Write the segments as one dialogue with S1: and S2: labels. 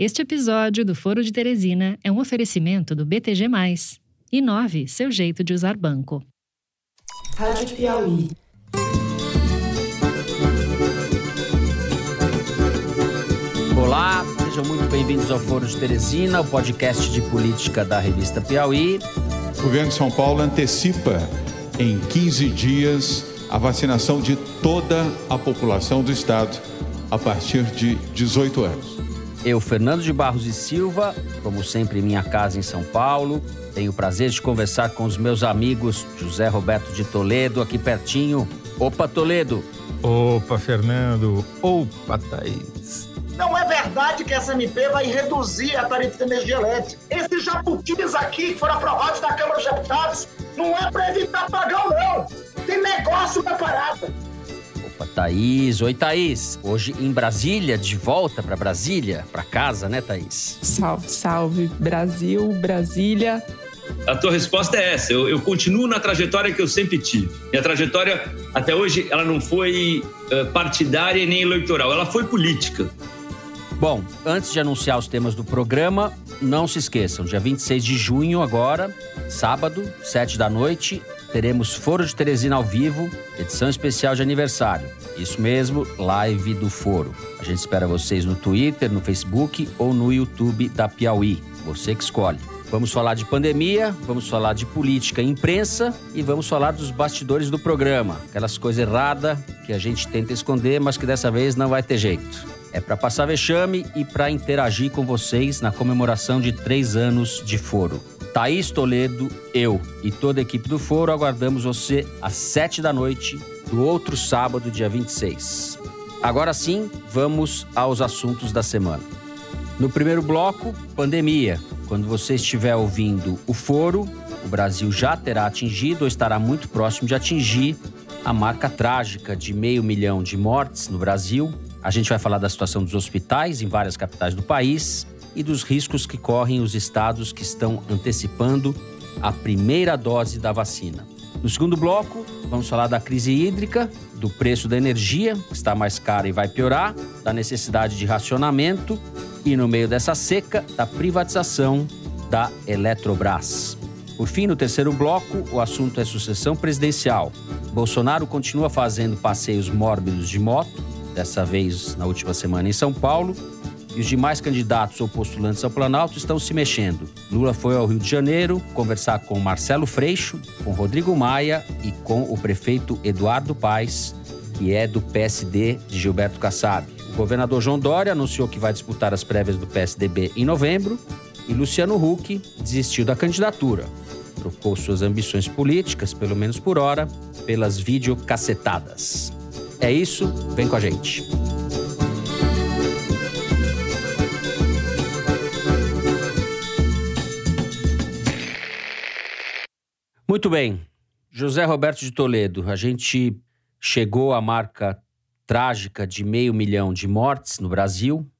S1: Este episódio do Foro de Teresina é um oferecimento do BTG. Inove seu jeito de usar banco.
S2: Rádio Piauí.
S3: Olá, sejam muito bem-vindos ao Foro de Teresina, o podcast de política da revista Piauí.
S4: O governo de São Paulo antecipa em 15 dias a vacinação de toda a população do estado a partir de 18 anos.
S3: Eu, Fernando de Barros e Silva, como sempre em minha casa em São Paulo, tenho o prazer de conversar com os meus amigos José Roberto de Toledo, aqui pertinho. Opa, Toledo!
S5: Opa, Fernando! Opa, Thaís!
S6: Não é verdade que essa MP vai reduzir a tarifa de energia elétrica. Esses jabutis aqui que foram aprovados na Câmara dos Deputados não é para evitar pagão, não. Tem negócio da parada.
S3: Opa, Thaís. Oi, Thaís. Hoje em Brasília, de volta para Brasília, para casa, né, Thaís?
S7: Salve, salve, Brasil, Brasília.
S8: A tua resposta é essa. Eu, eu, continuo na trajetória que eu sempre tive. Minha trajetória, até hoje, ela não foi uh, partidária nem eleitoral, ela foi política.
S3: Bom, antes de anunciar os temas do programa, não se esqueçam, dia 26 de junho, agora, sábado, 7 da noite, teremos Foro de Teresina ao vivo, edição especial de aniversário. Isso mesmo, live do Foro. A gente espera vocês no Twitter, no Facebook ou no YouTube da Piauí. Você que escolhe. Vamos falar de pandemia, vamos falar de política e imprensa e vamos falar dos bastidores do programa. Aquelas coisas erradas que a gente tenta esconder, mas que dessa vez não vai ter jeito. É para passar vexame e para interagir com vocês na comemoração de três anos de foro. Thaís Toledo, eu e toda a equipe do Foro aguardamos você às sete da noite do outro sábado, dia 26. Agora sim, vamos aos assuntos da semana. No primeiro bloco, pandemia. Quando você estiver ouvindo o Foro, o Brasil já terá atingido ou estará muito próximo de atingir a marca trágica de meio milhão de mortes no Brasil. A gente vai falar da situação dos hospitais em várias capitais do país e dos riscos que correm os estados que estão antecipando a primeira dose da vacina. No segundo bloco, vamos falar da crise hídrica, do preço da energia, que está mais cara e vai piorar, da necessidade de racionamento e, no meio dessa seca, da privatização da Eletrobras. Por fim, no terceiro bloco, o assunto é sucessão presidencial. Bolsonaro continua fazendo passeios mórbidos de moto, dessa vez na última semana em São Paulo, e os demais candidatos ou postulantes ao Planalto estão se mexendo. Lula foi ao Rio de Janeiro conversar com Marcelo Freixo, com Rodrigo Maia e com o prefeito Eduardo Paes, que é do PSD de Gilberto Kassab. O governador João Dória anunciou que vai disputar as prévias do PSDB em novembro e Luciano Huck desistiu da candidatura. Trocou suas ambições políticas, pelo menos por hora, pelas videocacetadas. É isso, vem com a gente. Muito bem. José Roberto de Toledo, a gente chegou à marca trágica de meio milhão de mortes no Brasil,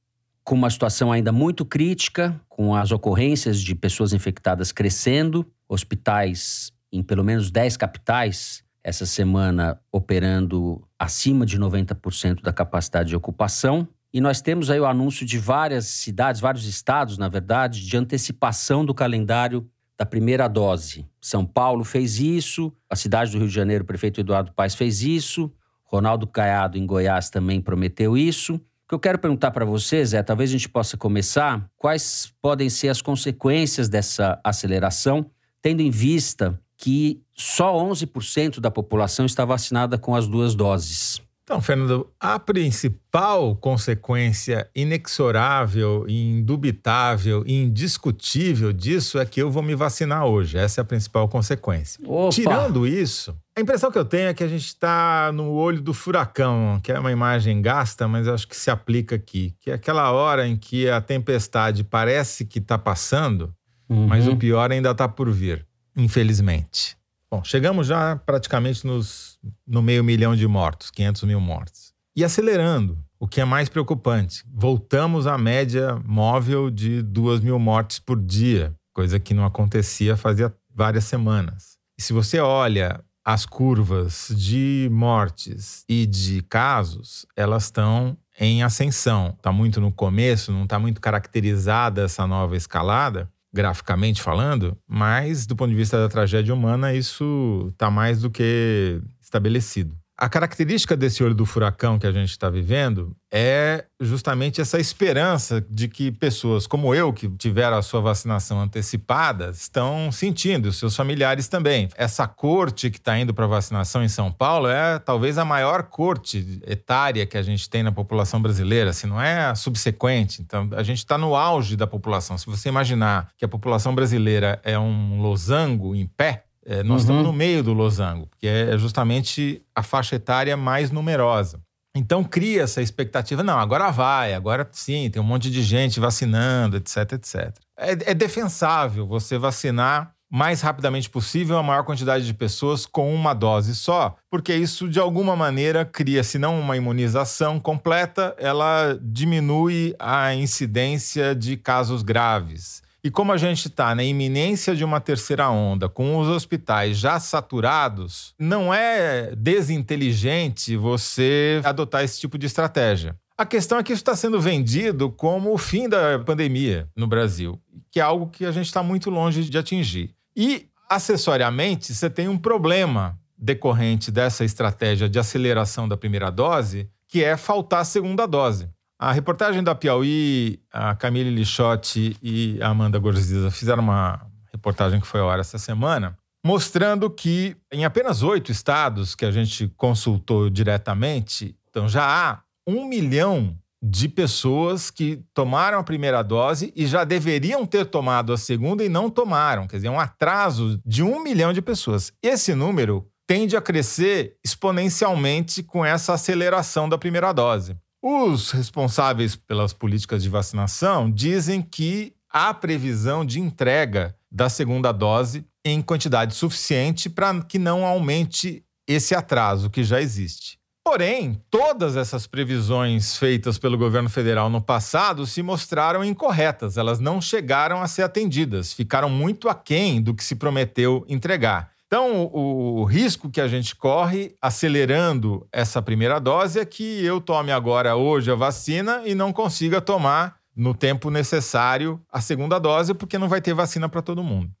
S3: com uma situação ainda muito crítica, com as ocorrências de pessoas infectadas crescendo, hospitais em pelo menos 10 capitais essa semana operando acima de 90% da capacidade de ocupação. E nós temos aí o anúncio de várias cidades, vários estados, na verdade, de antecipação do calendário da primeira dose. São Paulo fez isso, a cidade do Rio de Janeiro, o prefeito Eduardo Paes fez isso, Ronaldo Caiado em Goiás também prometeu isso. O que eu quero perguntar para vocês é, talvez a gente possa começar, quais podem ser as consequências dessa aceleração, tendo em vista que só 11% da população está vacinada com as duas doses.
S5: Então, Fernando, a principal consequência inexorável, indubitável, indiscutível disso é que eu vou me vacinar hoje. Essa é a principal consequência.
S3: Opa.
S5: Tirando isso, a impressão que eu tenho é que a gente está no olho do furacão, que é uma imagem gasta, mas acho que se aplica aqui. Que é aquela hora em que a tempestade parece que está passando, uhum. mas o pior ainda está por vir, infelizmente. Bom, chegamos já praticamente nos, no meio milhão de mortos, 500 mil mortos. E acelerando, o que é mais preocupante, voltamos à média móvel de 2 mil mortes por dia, coisa que não acontecia fazia várias semanas. E se você olha as curvas de mortes e de casos, elas estão em ascensão. Está muito no começo, não está muito caracterizada essa nova escalada, graficamente falando, mas do ponto de vista da tragédia humana, isso está mais do que estabelecido. A característica desse olho do furacão que a gente está vivendo é justamente essa esperança de que pessoas como eu, que tiveram a sua vacinação antecipada, estão sentindo, os seus familiares também. Essa corte que está indo para vacinação em São Paulo é talvez a maior corte etária que a gente tem na população brasileira, se não é a subsequente. Então, a gente está no auge da população. Se você imaginar que a população brasileira é um losango em pé, é, nós uhum. estamos no meio do losango, que é justamente a faixa etária mais numerosa. Então cria essa expectativa, não, agora vai, agora sim, tem um monte de gente vacinando, etc, etc. É, é defensável você vacinar mais rapidamente possível a maior quantidade de pessoas com uma dose só, porque isso de alguma maneira cria, se não uma imunização completa, ela diminui a incidência de casos graves. E como a gente está na iminência de uma terceira onda, com os hospitais já saturados, não é desinteligente você adotar esse tipo de estratégia. A questão é que isso está sendo vendido como o fim da pandemia no Brasil, que é algo que a gente está muito longe de atingir. E, acessoriamente, você tem um problema decorrente dessa estratégia de aceleração da primeira dose, que é faltar a segunda dose. A reportagem da Piauí, a Camille Lixotti e a Amanda Gorziza fizeram uma reportagem que foi ao ar essa semana, mostrando que em apenas oito estados que a gente consultou diretamente, então já há um milhão de pessoas que tomaram a primeira dose e já deveriam ter tomado a segunda e não tomaram. Quer dizer, um atraso de um milhão de pessoas. Esse número tende a crescer exponencialmente com essa aceleração da primeira dose. Os responsáveis pelas políticas de vacinação dizem que há previsão de entrega da segunda dose em quantidade suficiente para que não aumente esse atraso que já existe. Porém, todas essas previsões feitas pelo governo federal no passado se mostraram incorretas, elas não chegaram a ser atendidas, ficaram muito aquém do que se prometeu entregar. Então, o, risco que a gente corre acelerando essa primeira dose é que eu tome agora, hoje, a vacina e não consiga tomar no tempo necessário a segunda dose, porque não vai ter vacina para todo mundo.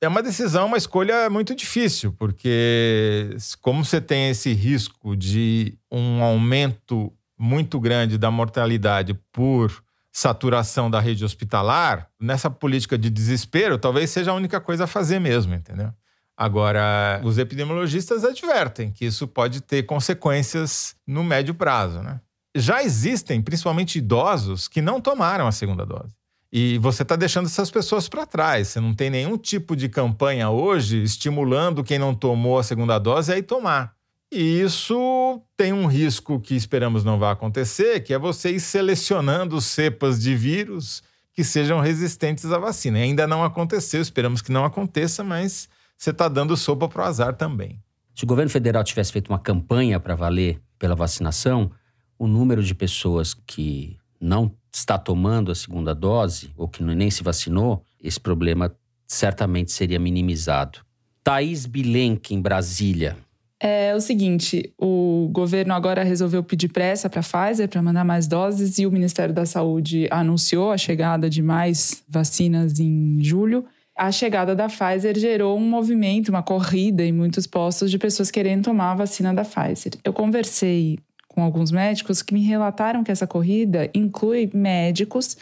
S5: É uma decisão, uma escolha muito difícil, porque como você tem esse risco de um aumento muito grande da mortalidade por saturação da rede hospitalar, nessa política de desespero, talvez seja a única coisa a fazer mesmo, entendeu? Agora, os epidemiologistas advertem que isso pode ter consequências no médio prazo, né? Já existem, principalmente idosos, que não tomaram a segunda dose. E você está deixando essas pessoas para trás. Você não tem nenhum tipo de campanha hoje estimulando quem não tomou a segunda dose a ir tomar. E isso tem um risco que esperamos não vá acontecer, que é você ir selecionando cepas de vírus que sejam resistentes à vacina. E ainda não aconteceu, esperamos que não aconteça, mas você está dando sopa para o azar também.
S3: Se o governo federal tivesse feito uma campanha para valer pela vacinação, o número de pessoas que não está tomando a segunda dose ou que nem se vacinou, esse problema certamente seria minimizado. Thaís Bilenque, em Brasília.
S7: É o seguinte, o governo agora resolveu pedir pressa para a Pfizer para mandar mais doses e o Ministério da Saúde anunciou a chegada de mais vacinas em julho a chegada da Pfizer gerou um movimento, uma corrida em muitos postos de pessoas querendo tomar a vacina da Pfizer. Eu conversei com alguns médicos que me relataram que essa corrida inclui médicos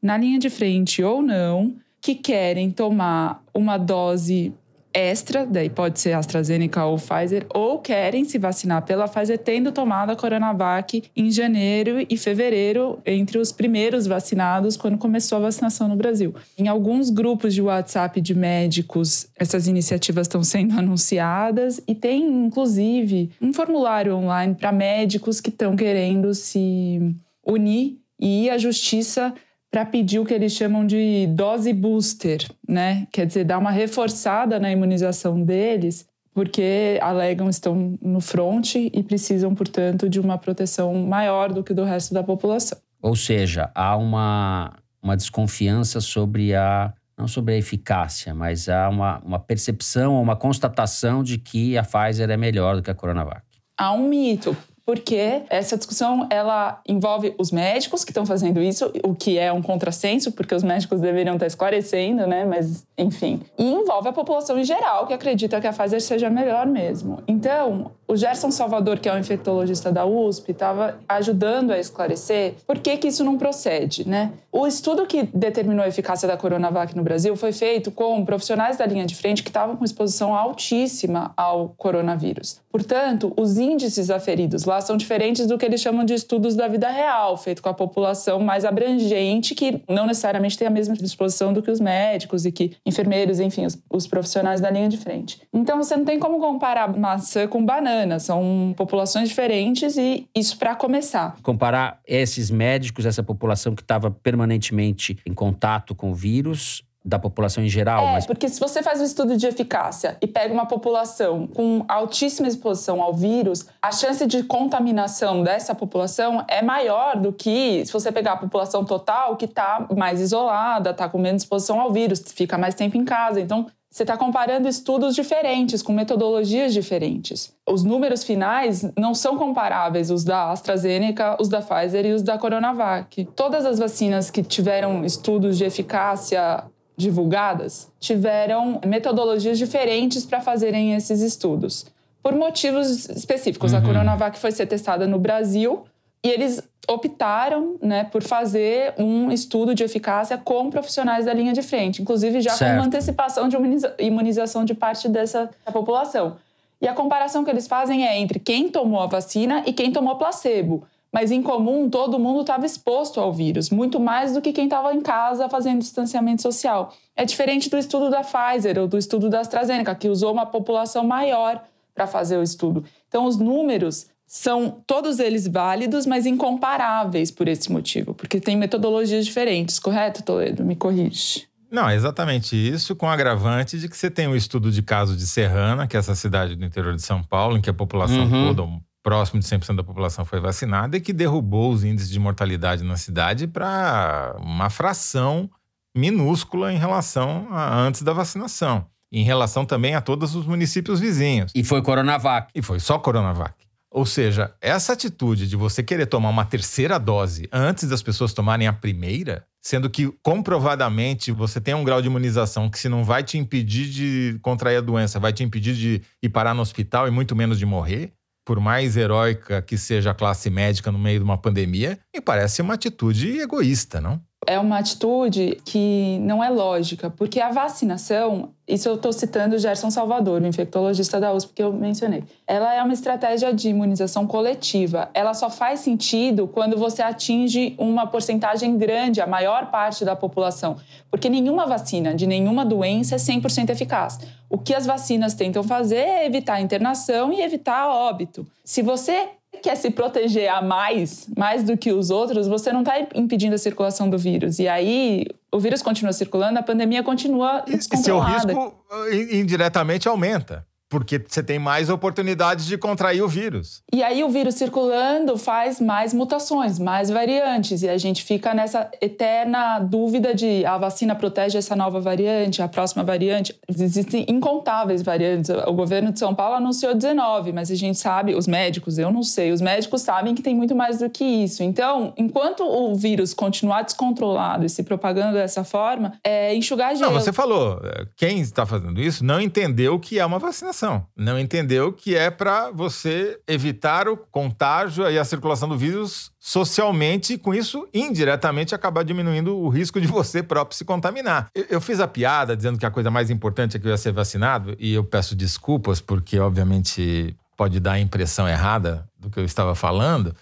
S7: na linha de frente ou não que querem tomar uma dose extra, daí pode ser AstraZeneca ou Pfizer, ou querem se vacinar pela Pfizer tendo tomado a Coronavac em janeiro e fevereiro, entre os primeiros vacinados quando começou a vacinação no Brasil. Em alguns grupos de WhatsApp de médicos, essas iniciativas estão sendo anunciadas e tem inclusive um formulário online para médicos que estão querendo se unir e a justiça para pedir o que eles chamam de dose booster, né? Quer dizer, dar uma reforçada na imunização deles, porque alegam estão no front e precisam, portanto, de uma proteção maior do que do resto da população.
S3: Ou seja, há uma, uma desconfiança sobre a não sobre a eficácia, mas há uma, uma percepção, uma constatação de que a Pfizer é melhor do que a Coronavac.
S7: Há um mito, porque essa discussão ela envolve os médicos que estão fazendo isso, o que é um contrassenso, porque os médicos deveriam estar esclarecendo, né? Mas, enfim. E envolve a população em geral, que acredita que a Pfizer seja melhor mesmo. Então, o Gerson Salvador, que é um infectologista da USP, estava ajudando a esclarecer por que, que isso não procede, né? O estudo que determinou a eficácia da Coronavac no Brasil foi feito com profissionais da linha de frente que estavam com exposição altíssima ao coronavírus. Portanto, os índices aferidos lá são diferentes do que eles chamam de estudos da vida real, feito com a população mais abrangente, que não necessariamente tem a mesma disposição do que os médicos e que enfermeiros, enfim, os, os profissionais da linha de frente. Então, você não tem como comparar maçã com banana, são populações diferentes e isso para começar.
S3: Comparar esses médicos, essa população que estava permanentemente em contato com o vírus, da população em geral.
S7: É,
S3: mas...
S7: porque se você faz um estudo de eficácia e pega uma população com altíssima exposição ao vírus, a chance de contaminação dessa população é maior do que se você pegar a população total que está mais isolada, está com menos exposição ao vírus, fica mais tempo em casa. Então, você está comparando estudos diferentes, com metodologias diferentes. Os números finais não são comparáveis, os da AstraZeneca, os da Pfizer e os da Coronavac. Todas as vacinas que tiveram estudos de eficácia divulgadas tiveram metodologias diferentes para fazerem esses estudos, por motivos específicos. Uhum. A Coronavac foi ser testada no Brasil e eles optaram né, por fazer um estudo de eficácia com profissionais da linha de frente, inclusive já certo. com uma antecipação de imunização de parte dessa população. E a comparação que eles fazem é entre quem tomou a vacina e quem tomou placebo mas em comum todo mundo estava exposto ao vírus, muito mais do que quem estava em casa fazendo distanciamento social. É diferente do estudo da Pfizer ou do estudo da AstraZeneca, que usou uma população maior para fazer o estudo. Então, os números são todos eles válidos, mas incomparáveis por esse motivo, porque tem metodologias diferentes, correto, Toledo? Me corrige.
S5: Não, é exatamente isso, com agravante de que você tem o um estudo de caso de Serrana, que é essa cidade do interior de São Paulo, em que a população uhum. toda, próximo de 100% da população foi vacinada e que derrubou os índices de mortalidade na cidade para uma fração minúscula em relação a antes da vacinação. Em relação também a todos os municípios vizinhos.
S3: E foi Coronavac.
S5: E foi só Coronavac. Ou seja, essa atitude de você querer tomar uma terceira dose antes das pessoas tomarem a primeira, sendo que comprovadamente você tem um grau de imunização que se não vai te impedir de contrair a doença, vai te impedir de ir parar no hospital e muito menos de morrer, por mais heróica que seja a classe médica no meio de uma pandemia, me parece uma atitude egoísta, não?
S7: É uma atitude que não é lógica, porque a vacinação isso eu estou citando o Gerson Salvador, o infectologista da USP que eu mencionei. Ela é uma estratégia de imunização coletiva. Ela só faz sentido quando você atinge uma porcentagem grande, a maior parte da população. Porque nenhuma vacina de nenhuma doença é 100% eficaz. O que as vacinas tentam fazer é evitar internação e evitar óbito. Se você quer se proteger a mais, mais do que os outros, você não está impedindo a circulação do vírus. E aí o vírus continua circulando, a pandemia continua descontrolada.
S5: E seu risco eh, indiretamente aumenta porque você tem mais oportunidades de contrair o vírus.
S7: E aí o vírus circulando faz mais mutações, mais variantes, e a gente fica nessa eterna dúvida de a vacina protege essa nova variante, a próxima variante. Existem incontáveis variantes. O governo de São Paulo anunciou 19, mas a gente sabe, os médicos, eu não sei, os médicos sabem que tem muito mais do que isso. Então, enquanto o vírus continuar descontrolado e se propagando dessa forma, é enxugar gelo.
S5: Não, você falou, eh, quem está fazendo isso não entendeu que é uma vacinação vacinação. Não entendeu que é para você evitar o contágio e a circulação do vírus socialmente, e com isso, indiretamente, acabar diminuindo o risco de você próprio se contaminar. Eu, eu fiz a piada dizendo que a coisa mais importante é que eu ia ser vacinado, e eu peço desculpas, porque, obviamente, pode dar a impressão errada do que eu estava falando.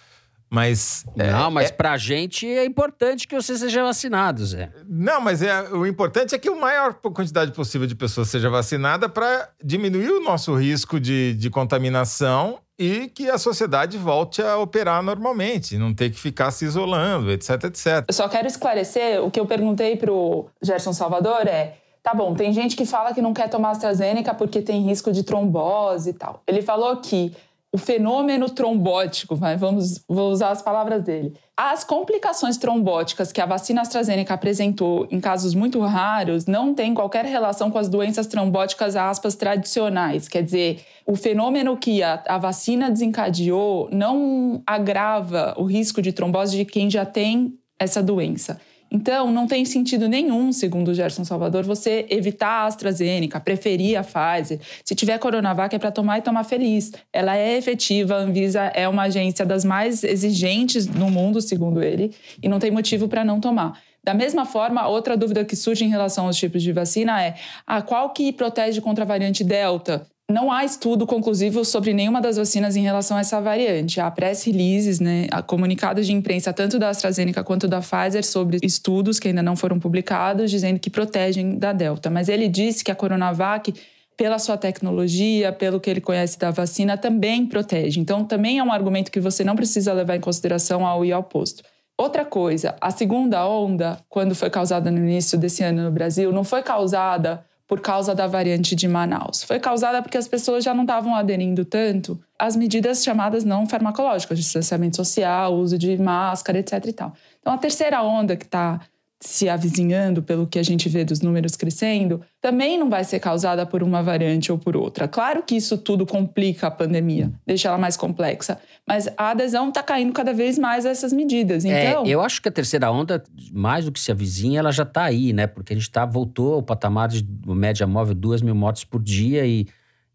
S5: Mas.
S3: É, não, é, mas é... pra gente é importante que você seja vacinado, Zé.
S5: Não, mas é, o importante é que a maior quantidade possível de pessoas seja vacinada para diminuir o nosso risco de, de contaminação e que a sociedade volte a operar normalmente, não ter que ficar se isolando, etc, etc.
S7: Eu só quero esclarecer, o que eu perguntei pro Gerson Salvador é. Tá bom, tem gente que fala que não quer tomar AstraZeneca porque tem risco de trombose e tal. Ele falou que o fenômeno trombótico, vamos, vou usar as palavras dele. As complicações trombóticas que a vacina AstraZeneca apresentou em casos muito raros não têm qualquer relação com as doenças trombóticas, aspas, tradicionais. Quer dizer, o fenômeno que a, a vacina desencadeou não agrava o risco de trombose de quem já tem essa doença. Então, não tem sentido nenhum, segundo Gerson Salvador, você evitar a AstraZeneca, preferir a Pfizer. Se tiver Coronavac, é para tomar e tomar feliz. Ela é efetiva, a Anvisa é uma agência das mais exigentes no mundo, segundo ele, e não tem motivo para não tomar. Da mesma forma, outra dúvida que surge em relação aos tipos de vacina é: ah, qual que protege contra a variante Delta? Não há estudo conclusivo sobre nenhuma das vacinas em relação a essa variante. Há press releases, né, comunicados de imprensa tanto da AstraZeneca quanto da Pfizer sobre estudos que ainda não foram publicados dizendo que protegem da Delta. Mas ele disse que a Coronavac, pela sua tecnologia, pelo que ele conhece da vacina, também protege. Então, também é um argumento que você não precisa levar em consideração ao ir ao posto. Outra coisa, a segunda onda, quando foi causada no início desse ano no Brasil, não foi causada por causa da variante de Manaus. Foi causada porque as pessoas já não estavam aderindo tanto às medidas chamadas não farmacológicas, distanciamento social, uso de máscara, etc. E tal. Então, a terceira onda que está se avizinhando, pelo que a gente vê dos números crescendo, também não vai ser causada por uma variante ou por outra. Claro que isso tudo complica a pandemia, deixa ela mais complexa, mas a adesão está caindo cada vez mais a essas medidas. É, então,
S3: é, eu acho que a terceira onda, mais do que se avizinha, ela já está aí, né? Porque a gente tá, voltou ao patamar de média móvel, duas mil mortes por dia e,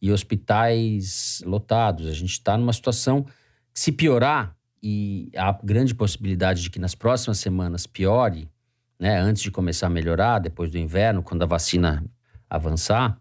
S3: e hospitais lotados. A gente está numa situação que se piorar, e há grande possibilidade de que nas próximas semanas piore, né, antes de começar a melhorar, depois do inverno, quando a vacina avançar,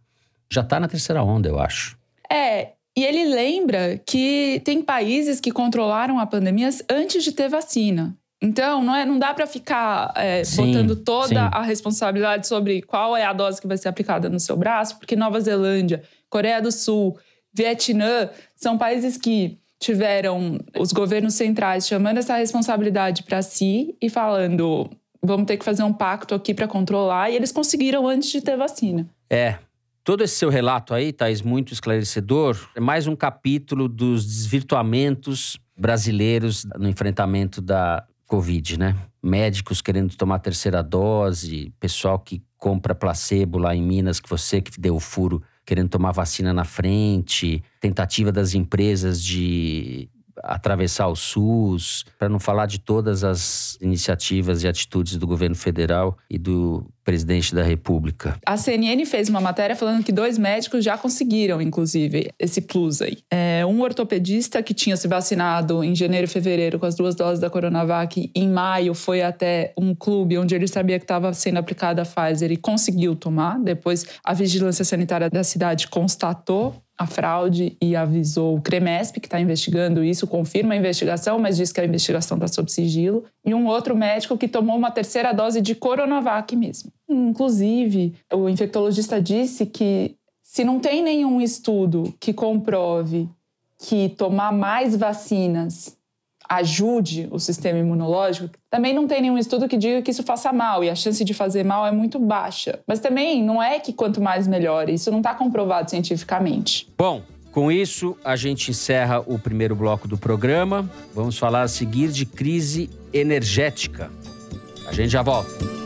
S3: já está na terceira onda, eu acho.
S7: É, e ele lembra que tem países que controlaram a pandemia antes de ter vacina. Então, não, é, não dá para ficar é, sim, botando toda sim. a responsabilidade sobre qual é a dose que vai ser aplicada no seu braço, porque Nova Zelândia, Coreia do Sul, Vietnã são países que tiveram os governos centrais chamando essa responsabilidade para si e falando: vamos ter que fazer um pacto aqui para controlar, e eles conseguiram antes de ter vacina.
S3: É. Todo esse seu relato aí, Thaís, muito esclarecedor, é mais um capítulo dos desvirtuamentos brasileiros no enfrentamento da Covid, né? Médicos querendo tomar terceira dose, pessoal que compra placebo lá em Minas, que você que deu o furo querendo tomar vacina na frente, tentativa das empresas de atravessar o SUS, para não falar de todas as iniciativas e atitudes do governo federal e do presidente da República.
S7: A CNN fez uma matéria falando que dois médicos já conseguiram, inclusive, esse plus aí. É, um ortopedista que tinha se vacinado em janeiro e fevereiro com as duas doses da Coronavac, em maio foi até um clube onde ele sabia que estava sendo aplicada a Pfizer e conseguiu tomar. Depois, a vigilância sanitária da cidade constatou a fraude e avisou o CREMESP, que está investigando isso, confirma a investigação, mas diz que a investigação está sob sigilo. E um outro médico que tomou uma terceira dose de Coronavac mesmo. Inclusive, o infectologista disse que se não tem nenhum estudo que comprove que tomar mais vacinas ajude o sistema imunológico, também não tem nenhum estudo que diga que isso faça mal e a chance de fazer mal é muito baixa. Mas também não é que quanto mais melhor, isso não está comprovado cientificamente.
S3: Bom, com isso a gente encerra o primeiro bloco do programa. Vamos falar a seguir de crise energética. A gente já volta.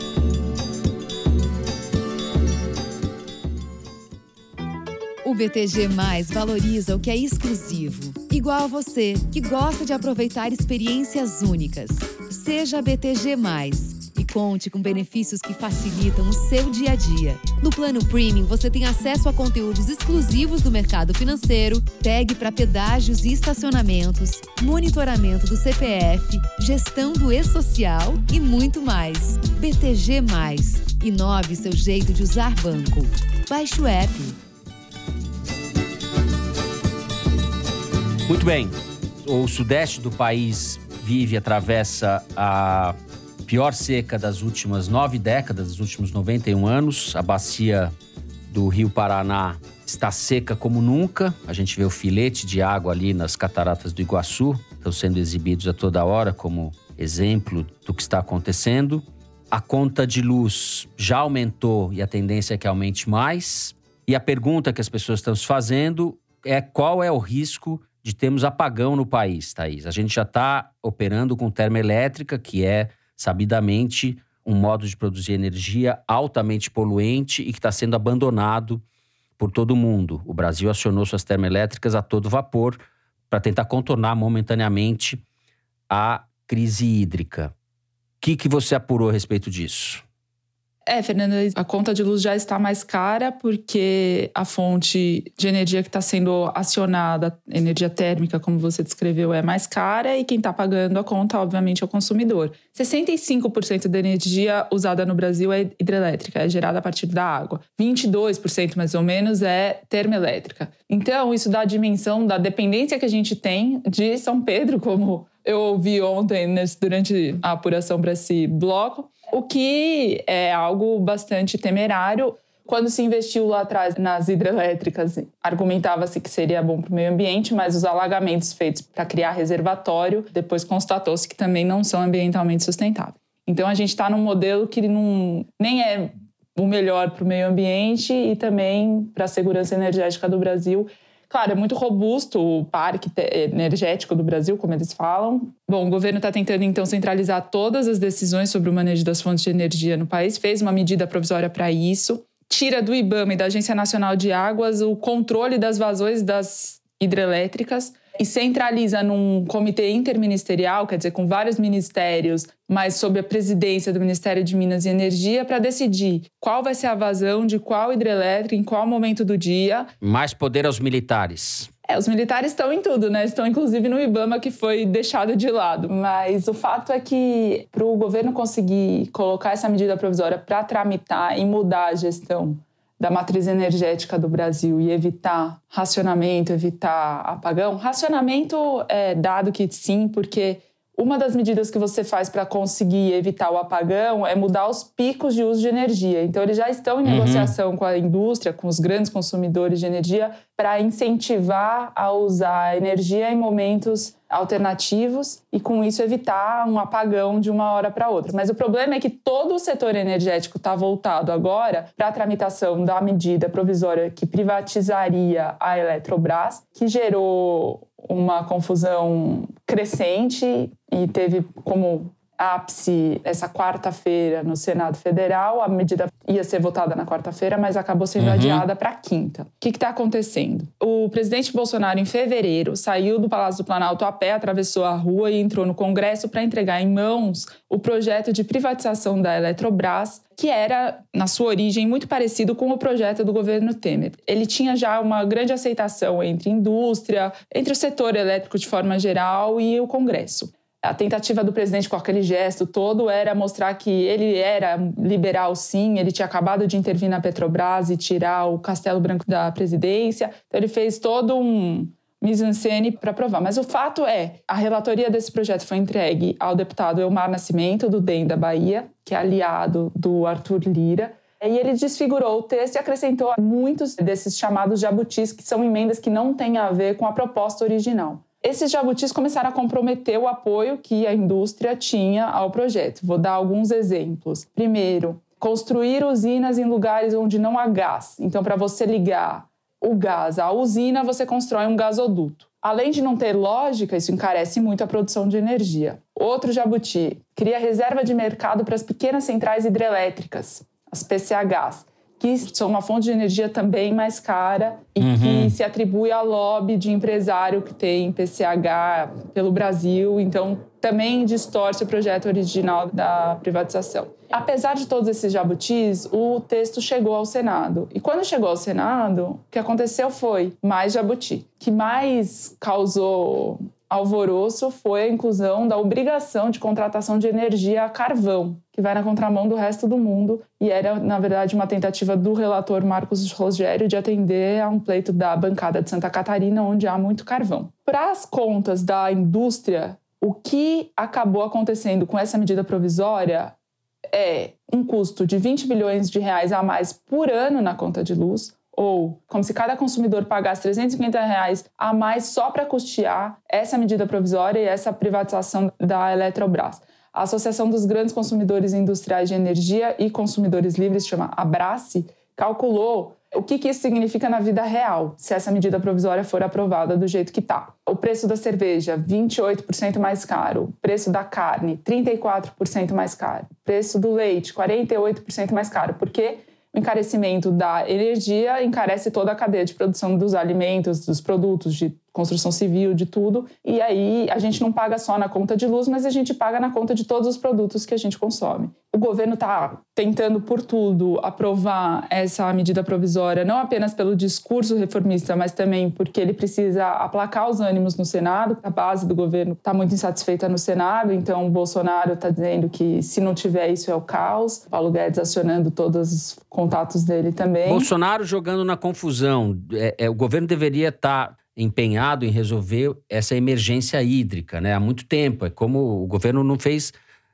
S9: O BTG Mais valoriza o que é exclusivo, igual a você, que gosta de aproveitar experiências únicas. Seja BTG Mais e conte com benefícios que facilitam o seu dia a dia. No plano Premium, você tem acesso a conteúdos exclusivos do mercado financeiro, tag para pedágios e estacionamentos, monitoramento do CPF, gestão do e-social e muito mais. BTG Mais. Inove seu jeito de usar banco. Baixe o app.
S3: Muito bem. O sudeste do país vive, atravessa a pior seca das últimas nove décadas, dos últimos 91 anos. A bacia do Rio Paraná está seca como nunca. A gente vê o filete de água ali nas cataratas do Iguaçu, estão sendo exibidos a toda hora como exemplo do que está acontecendo. A conta de luz já aumentou e a tendência é que aumente mais. E a pergunta que as pessoas estão se fazendo é qual é o risco de termos apagão no país, Thaís. A gente já está operando com termoelétrica, que é sabidamente um modo de produzir energia altamente poluente e que está sendo abandonado por todo mundo. O Brasil acionou suas termoelétricas a todo vapor para tentar contornar momentaneamente a crise hídrica. O que, que você apurou a respeito disso?
S7: É, Fernanda, a conta de luz já está mais cara porque a fonte de energia que está sendo acionada, energia térmica, como você descreveu, é mais cara e quem está pagando a conta, obviamente, é o consumidor. 65% da energia usada no Brasil é hidrelétrica, é gerada a partir da água. 22% mais ou menos é termoelétrica. Então, isso dá a dimensão da dependência que a gente tem de São Pedro, como eu ouvi ontem durante a apuração para esse bloco o que é algo bastante temerário. Quando se investiu lá atrás nas hidrelétricas, argumentava-se que seria bom para o meio ambiente, mas os alagamentos feitos para criar reservatório, depois constatou-se que também não são ambientalmente sustentáveis. Então a gente está num modelo que não, nem é o melhor para o meio ambiente e também para a segurança energética do Brasil Claro, é muito robusto o parque energético do Brasil, como eles falam. Bom, o governo está tentando, então, centralizar todas as decisões sobre o manejo das fontes de energia no país, fez uma medida provisória para isso, tira do IBAMA e da Agência Nacional de Águas o controle das vazões das hidrelétricas e centraliza num comitê interministerial, quer dizer, com vários ministérios, mas sob a presidência do Ministério de Minas e Energia, para decidir qual vai ser a vazão de qual hidrelétrica, em qual momento do dia.
S3: Mais poder aos militares.
S7: É, os militares estão em tudo, né? Estão inclusive no IBAMA, que foi deixado de lado. Mas o fato é que, para o governo conseguir colocar essa medida provisória para tramitar e mudar a gestão da matriz energética do Brasil e evitar racionamento, evitar apagão? Racionamento é dado que sim, porque uma das medidas que você faz para conseguir evitar o apagão é mudar os picos de uso de energia. Então, eles já estão em uhum. negociação com a indústria, com os grandes consumidores de energia, para incentivar a usar energia em momentos alternativos e, com isso, evitar um apagão de uma hora para outra. Mas o problema é que todo o setor energético está voltado agora para a tramitação da medida provisória que privatizaria a Eletrobras, que gerou uma confusão crescente e teve como ápice essa quarta-feira no Senado Federal. A medida ia ser votada na quarta-feira, mas acabou sendo uhum. adiada para quinta. O que está acontecendo? O presidente Bolsonaro, em fevereiro, saiu do Palácio do Planalto a pé, atravessou a rua e entrou no Congresso para entregar em mãos o projeto de privatização da Eletrobras, que era, na sua origem, muito parecido com o projeto do governo Temer. Ele tinha já uma grande aceitação entre indústria, entre o setor elétrico de forma geral e o Congresso a tentativa do presidente com aquele gesto todo era mostrar que ele era liberal sim, ele tinha acabado de intervir na Petrobras e tirar o Castelo Branco da presidência. Então ele fez todo um mise-en-scène para provar. Mas o fato é, a relatoria desse projeto foi entregue ao deputado Elmar Nascimento, do DEM da Bahia, que é aliado do Arthur Lira, e ele desfigurou o texto e acrescentou muitos desses chamados jabutis, que são emendas que não têm a ver com a proposta original. Esses jabutis começaram a comprometer o apoio que a indústria tinha ao projeto. Vou dar alguns exemplos. Primeiro, construir usinas em lugares onde não há gás. Então, para você ligar o gás à usina, você constrói um gasoduto. Além de não ter lógica, isso encarece muito a produção de energia. Outro jabuti cria reserva de mercado para as pequenas centrais hidrelétricas, as PCHs que são uma fonte de energia também mais cara e uhum. que se atribui ao lobby de empresário que tem PCH pelo Brasil. Então, também distorce o projeto original da privatização. Apesar de todos esses jabutis, o texto chegou ao Senado. E quando chegou ao Senado, o que aconteceu foi mais jabuti, que mais causou alvoroço foi a inclusão da obrigação de contratação de energia a carvão, que vai na contramão do resto do mundo e era, na verdade, uma tentativa do relator Marcos Rogério de atender a um pleito da bancada de Santa Catarina, onde há muito carvão. Para as contas da indústria, o que acabou acontecendo com essa medida provisória é um custo de 20 bilhões de reais a mais por ano na conta de luz, ou como se cada consumidor pagasse 350 reais a mais só para custear essa medida provisória e essa privatização da Eletrobras. A Associação dos Grandes Consumidores Industriais de Energia e Consumidores Livres, chama Abrace, calculou O que, que isso significa na vida real, se essa medida provisória for aprovada do jeito que está? O preço da cerveja, 28% mais caro. Preço da carne, 34% mais caro. Preço do leite, 48% mais caro. Porque o encarecimento da energia encarece toda a cadeia de produção dos alimentos, dos produtos, de construção civil, de tudo. E aí a gente não paga só na conta de luz, mas a gente paga na conta de todos os produtos que a gente consome. O governo está tentando, por tudo, aprovar essa medida provisória, não apenas pelo discurso reformista, mas também porque ele precisa aplacar os ânimos no Senado. A base do governo está muito insatisfeita no Senado, então o Bolsonaro está dizendo que se não tiver isso é o caos. Paulo Guedes acionando todos os contatos dele também.
S3: Bolsonaro jogando na confusão. É, é, o governo deveria estar tá empenhado em resolver essa emergência hídrica, né? Há muito tempo. É como o governo não fez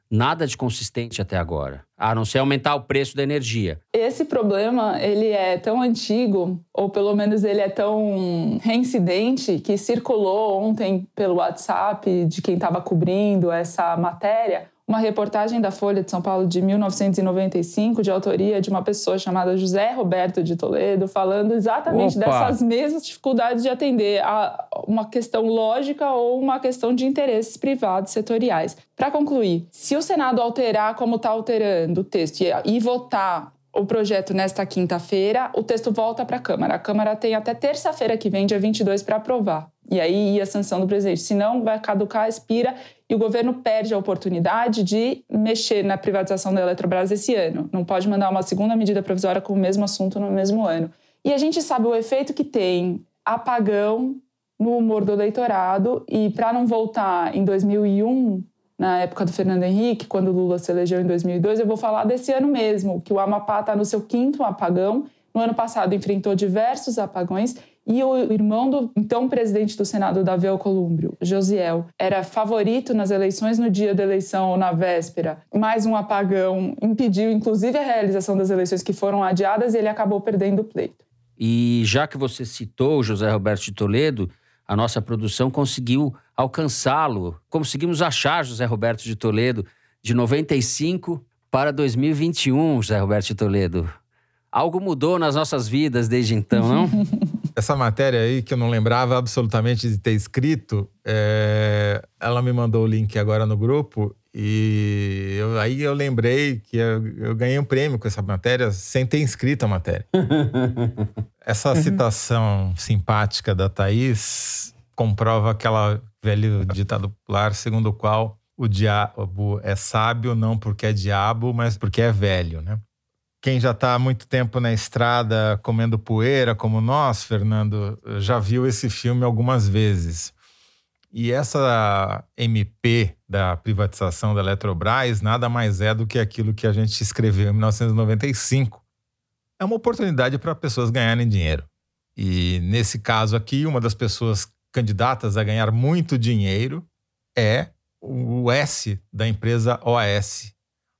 S3: nada de consistente até agora, a não ser aumentar o preço da energia.
S7: Esse problema, ele é tão antigo, ou pelo menos ele é tão reincidente, que circulou ontem pelo WhatsApp de quem estava cobrindo essa matéria, uma reportagem da Folha de São Paulo de 1995, de autoria de uma pessoa chamada José Roberto de Toledo, falando exatamente Opa. dessas mesmas dificuldades de atender a uma questão lógica ou uma questão de interesses privados setoriais. Para concluir, se o Senado alterar como está alterando o texto e, e votar o projeto nesta quinta-feira, o texto volta para a Câmara. A Câmara tem até terça-feira que vem, dia 22, para aprovar. E aí a sanção do presidente. Se não, vai caducar, expira e o governo perde a oportunidade de mexer na privatização da Eletrobras esse ano. Não pode mandar uma segunda medida provisória com o mesmo assunto no mesmo ano. E a gente sabe o efeito que tem apagão no humor do eleitorado e para não voltar em 2001, na época do Fernando Henrique, quando Lula se elegeu em 2002, eu vou falar desse ano mesmo, que o Amapá está no seu quinto apagão. No ano passado enfrentou diversos apagões e o irmão do então presidente do Senado, Davi Alcolumbre, Josiel, era favorito nas eleições no dia da eleição ou na véspera. Mais um apagão impediu, inclusive, a realização das eleições que foram adiadas e ele acabou perdendo o pleito.
S3: E já que você citou José Roberto de Toledo, a nossa produção conseguiu alcançá-lo. Conseguimos achar José Roberto de Toledo de 95 para 2021, José Roberto de Toledo. Algo mudou nas nossas vidas desde então, não?
S5: Essa matéria aí, que eu não lembrava absolutamente de ter escrito, é... ela me mandou o link agora no grupo e eu, aí eu lembrei que eu, eu, ganhei um prêmio com essa matéria sem ter escrito a matéria. essa uhum. citação simpática da Thaís comprova aquela velho ditado popular segundo o qual o diabo é sábio não porque é diabo, mas porque é velho, né? Quem já está há muito tempo na estrada comendo poeira, como nós, Fernando, já viu esse filme algumas vezes. E essa MP da privatização da Eletrobras nada mais é do que aquilo que a gente escreveu em 1995. É uma oportunidade para pessoas ganharem dinheiro. E nesse caso aqui, uma das pessoas candidatas a ganhar muito dinheiro é o S da empresa OAS,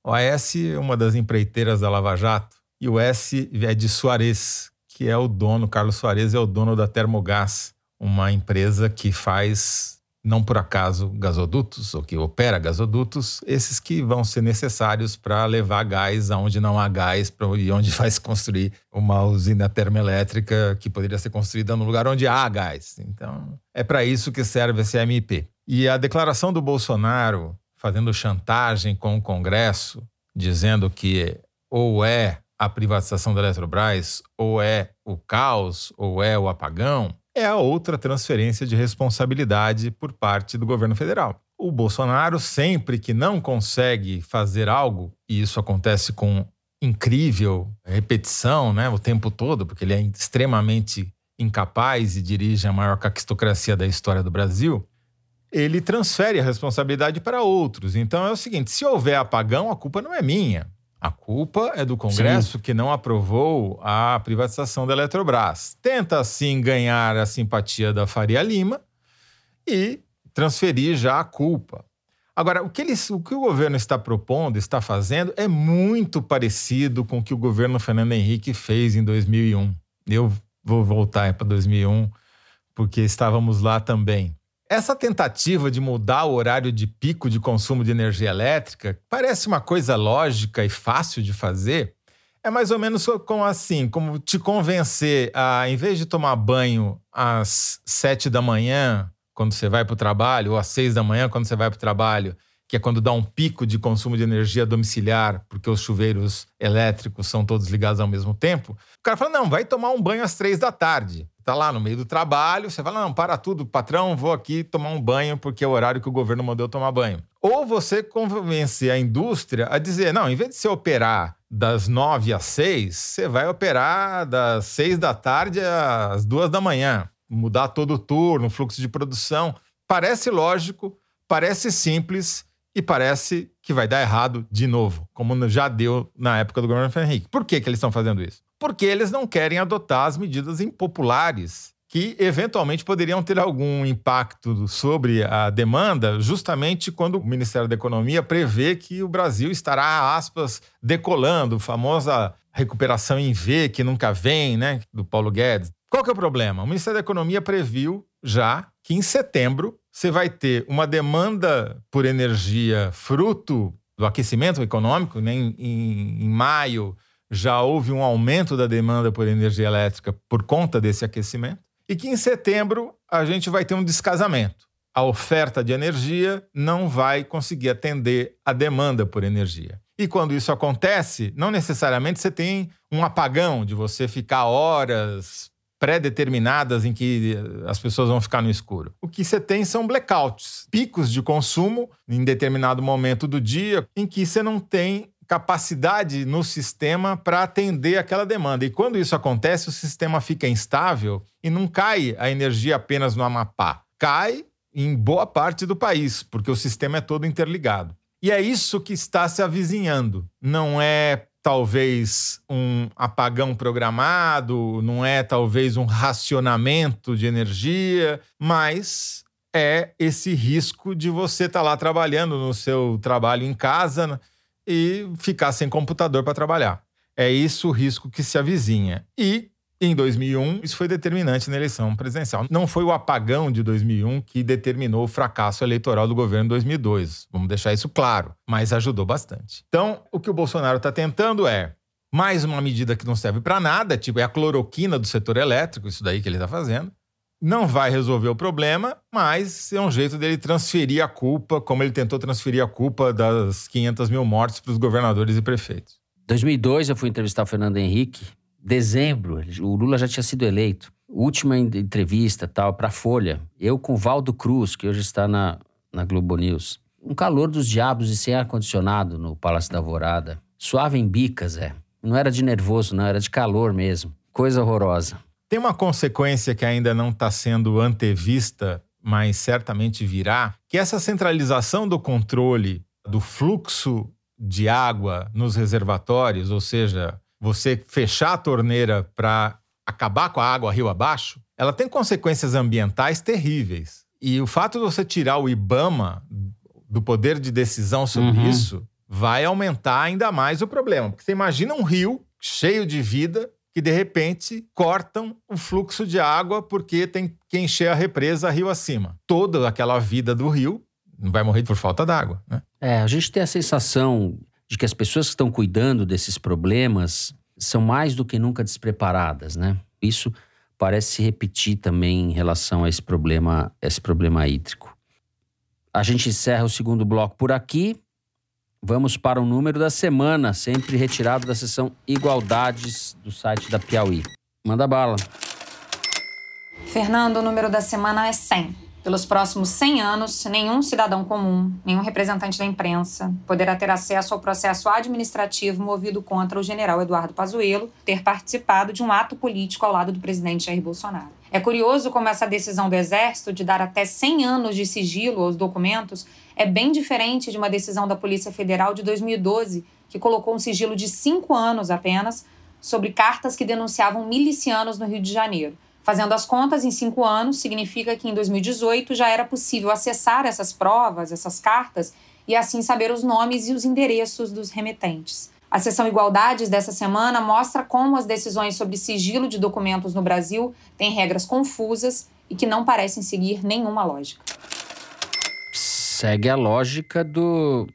S5: o S é uma das empreiteiras da Lava Jato e o S é de Soares, que é o dono, Carlos Soares é o dono da Termogás, uma empresa que faz, não por acaso, gasodutos, ou que opera gasodutos, esses que vão ser necessários para levar gás aonde não há gás e onde vai se construir uma usina termoelétrica que poderia ser construída no lugar onde há gás. Então, é para isso que serve esse MP. E a declaração do Bolsonaro fazendo chantagem com o Congresso, dizendo que ou é a privatização da Eletrobras, ou é o caos, ou é o apagão, é a outra transferência de responsabilidade por parte do governo federal. O Bolsonaro, sempre que não consegue fazer algo, e isso acontece com incrível repetição né, o tempo todo, porque ele é extremamente incapaz e dirige a maior caquistocracia da história do Brasil, ele transfere a responsabilidade para outros. Então é o seguinte: se houver apagão, a culpa não é minha. A culpa é do Congresso sim. que não aprovou a privatização da Eletrobras. Tenta, assim, ganhar a simpatia da Faria Lima e transferir já a culpa. Agora, o que, eles, o que o governo está propondo, está fazendo, é muito parecido com o que o governo Fernando Henrique fez em 2001. Eu vou voltar para 2001, porque estávamos lá também. Essa tentativa de mudar o horário de pico de consumo de energia elétrica parece uma coisa lógica e fácil de fazer. É mais ou menos como assim, como te convencer a, em vez de tomar banho às sete da manhã, quando você vai para o trabalho, ou às seis da manhã, quando você vai para o trabalho, que é quando dá um pico de consumo de energia domiciliar, porque os chuveiros elétricos são todos ligados ao mesmo tempo. O cara fala: não, vai tomar um banho às três da tarde. Tá lá no meio do trabalho, você fala: não, para tudo, patrão, vou aqui tomar um banho, porque é o horário que o governo mandou tomar banho. Ou você convencer a indústria a dizer: não, em vez de você operar das nove às seis, você vai operar das seis da tarde às duas da manhã. Mudar todo o turno, fluxo de produção. Parece lógico, parece simples e parece que vai dar errado de novo, como já deu na época do governo Henrique. Por que, que eles estão fazendo isso? Porque eles não querem adotar as medidas impopulares que eventualmente poderiam ter algum impacto sobre a demanda, justamente quando o Ministério da Economia prevê que o Brasil estará, aspas, decolando, famosa recuperação em V que nunca vem, né, do Paulo Guedes. Qual que é o problema? O Ministério da Economia previu já que em setembro você vai ter uma demanda por energia fruto do aquecimento econômico, né? em, em, em maio já houve um aumento da demanda por energia elétrica por conta desse aquecimento e que em setembro a gente vai ter um descasamento. A oferta de energia não vai conseguir atender a demanda por energia. E quando isso acontece, não necessariamente você tem um apagão de você ficar horas pré-determinadas em que as pessoas vão ficar no escuro. O que você tem são blackouts, picos de consumo em determinado momento do dia em que você não tem capacidade no sistema para atender aquela demanda. E quando isso acontece, o sistema fica instável e não cai a energia apenas no Amapá. Cai em boa parte do país, porque o sistema é todo interligado. E é isso que está se avizinhando. Não é talvez um apagão programado, não é talvez um racionamento de energia, mas é esse risco de você estar tá lá trabalhando no seu trabalho em casa e ficar sem computador para trabalhar. É isso o risco que se avizinha. E em 2001, isso foi determinante na eleição presidencial. Não foi o apagão de 2001 que determinou o fracasso eleitoral do governo em 2002. Vamos deixar isso claro, mas ajudou bastante. Então, o que o Bolsonaro está tentando é mais uma medida que não serve para nada, tipo é a cloroquina do setor elétrico, isso daí que ele está fazendo não vai resolver o problema, mas é um jeito dele transferir a culpa, como ele tentou transferir a culpa das 500 mil mortes para os governadores e prefeitos.
S3: 2002 eu fui entrevistar o Fernando Henrique. Dezembro, o Lula já tinha sido eleito. Última entrevista tal para a Folha. Eu com Valdo Cruz, que hoje está na, na Globo News. Um calor dos diabos e sem ar-condicionado no Palácio da Alvorada. Suave em bicas, é. Não era de nervoso, não, era de calor mesmo. Coisa horrorosa.
S5: Tem uma consequência que ainda não está sendo antevista, mas certamente virá, que essa centralização do controle do fluxo de água nos reservatórios, ou seja, você fechar a torneira para acabar com a água rio abaixo, ela tem consequências ambientais terríveis. E o fato de você tirar o IBAMA do poder de decisão sobre uhum. isso vai aumentar ainda mais o problema. Porque você imagina um rio cheio de vida que de repente cortam o fluxo de água porque tem que encher a represa rio acima. Toda aquela vida do rio não vai morrer por falta d'água, né?
S3: É, a gente tem a sensação de que as pessoas que estão cuidando desses problemas são mais do que nunca despreparadas, né? Isso parece se repetir também em relação a esse problema, esse problema hídrico. A gente encerra o segundo bloco por aqui. Vamos para o número da semana, sempre retirado da seção Igualdades do site da Piauí. Manda bala.
S10: Fernando, o número da semana é 100. Pelos próximos 100 anos, nenhum cidadão comum, nenhum representante da imprensa poderá ter acesso ao processo administrativo movido contra o general Eduardo Pazuello ter participado de um ato político ao lado do presidente Jair Bolsonaro. É curioso como essa decisão do Exército de dar até 100 anos de sigilo aos documentos é bem diferente de uma decisão da Polícia Federal de 2012, que colocou um sigilo de cinco anos apenas sobre cartas que denunciavam milicianos no Rio de Janeiro. Fazendo as contas, em cinco anos, significa que em 2018 já era possível acessar essas provas, essas cartas, e assim saber os nomes e os endereços dos remetentes. A sessão Igualdades dessa semana mostra como as decisões sobre sigilo de documentos no Brasil têm regras confusas e que não parecem seguir nenhuma lógica
S3: segue a lógica do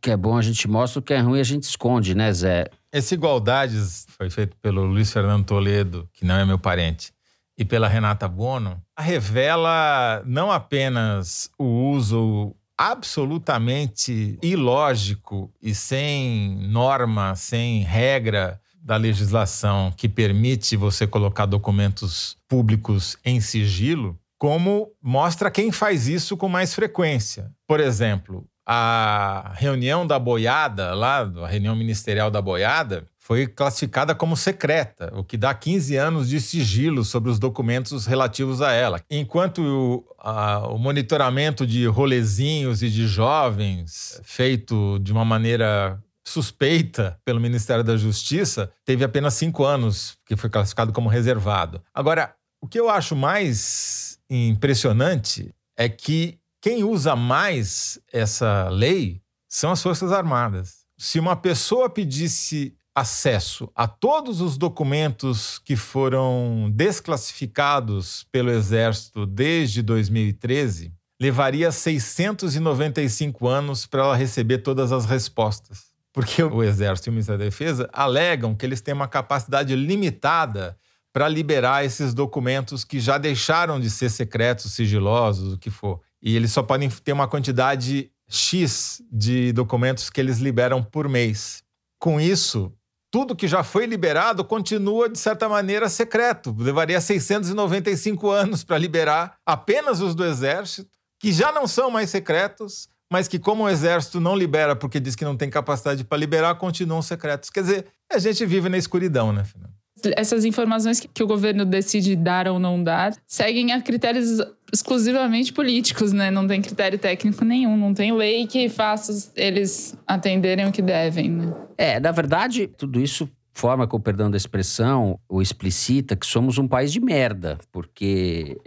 S3: que é bom a gente mostra, o que é ruim a gente esconde, né, Zé?
S5: Esse Igualdades foi feito pelo Luiz Fernando Toledo, que não é meu parente, e pela Renata Bono, revela não apenas o uso absolutamente ilógico e sem norma, sem regra da legislação que permite você colocar documentos públicos em sigilo, como mostra quem faz isso com mais frequência. Por exemplo, a reunião da boiada, lá, a reunião ministerial da boiada, foi classificada como secreta, o que dá 15 anos de sigilo sobre os documentos relativos a ela. Enquanto o, a, o monitoramento de rolezinhos e de jovens, feito de uma maneira suspeita pelo Ministério da Justiça, teve apenas cinco anos, que foi classificado como reservado. Agora, o que eu acho mais impressionante é que quem usa mais essa lei são as Forças Armadas. Se uma pessoa pedisse acesso a todos os documentos que foram desclassificados pelo Exército desde 2013, levaria 695 anos para ela receber todas as respostas. Porque o Exército e o Ministério da Defesa alegam que eles têm uma capacidade limitada para liberar esses documentos que já deixaram de ser secretos, sigilosos, o que for. E eles só podem ter uma quantidade X de documentos que eles liberam por mês. Com isso, tudo que já foi liberado continua, de certa maneira, secreto. Levaria 695 anos para liberar apenas os do Exército, que já não são mais secretos, mas que, como o Exército não libera porque diz que não tem capacidade para liberar, continuam secretos. Quer dizer, a gente vive na escuridão, né, Fernando?
S7: Essas informações que o governo decide dar ou não dar seguem a critérios exclusivamente políticos, né? Não tem critério técnico nenhum, não tem lei que faça eles atenderem o que devem, né?
S3: É, na verdade, tudo isso forma, com o perdão da expressão, ou explicita que somos um país de merda, porque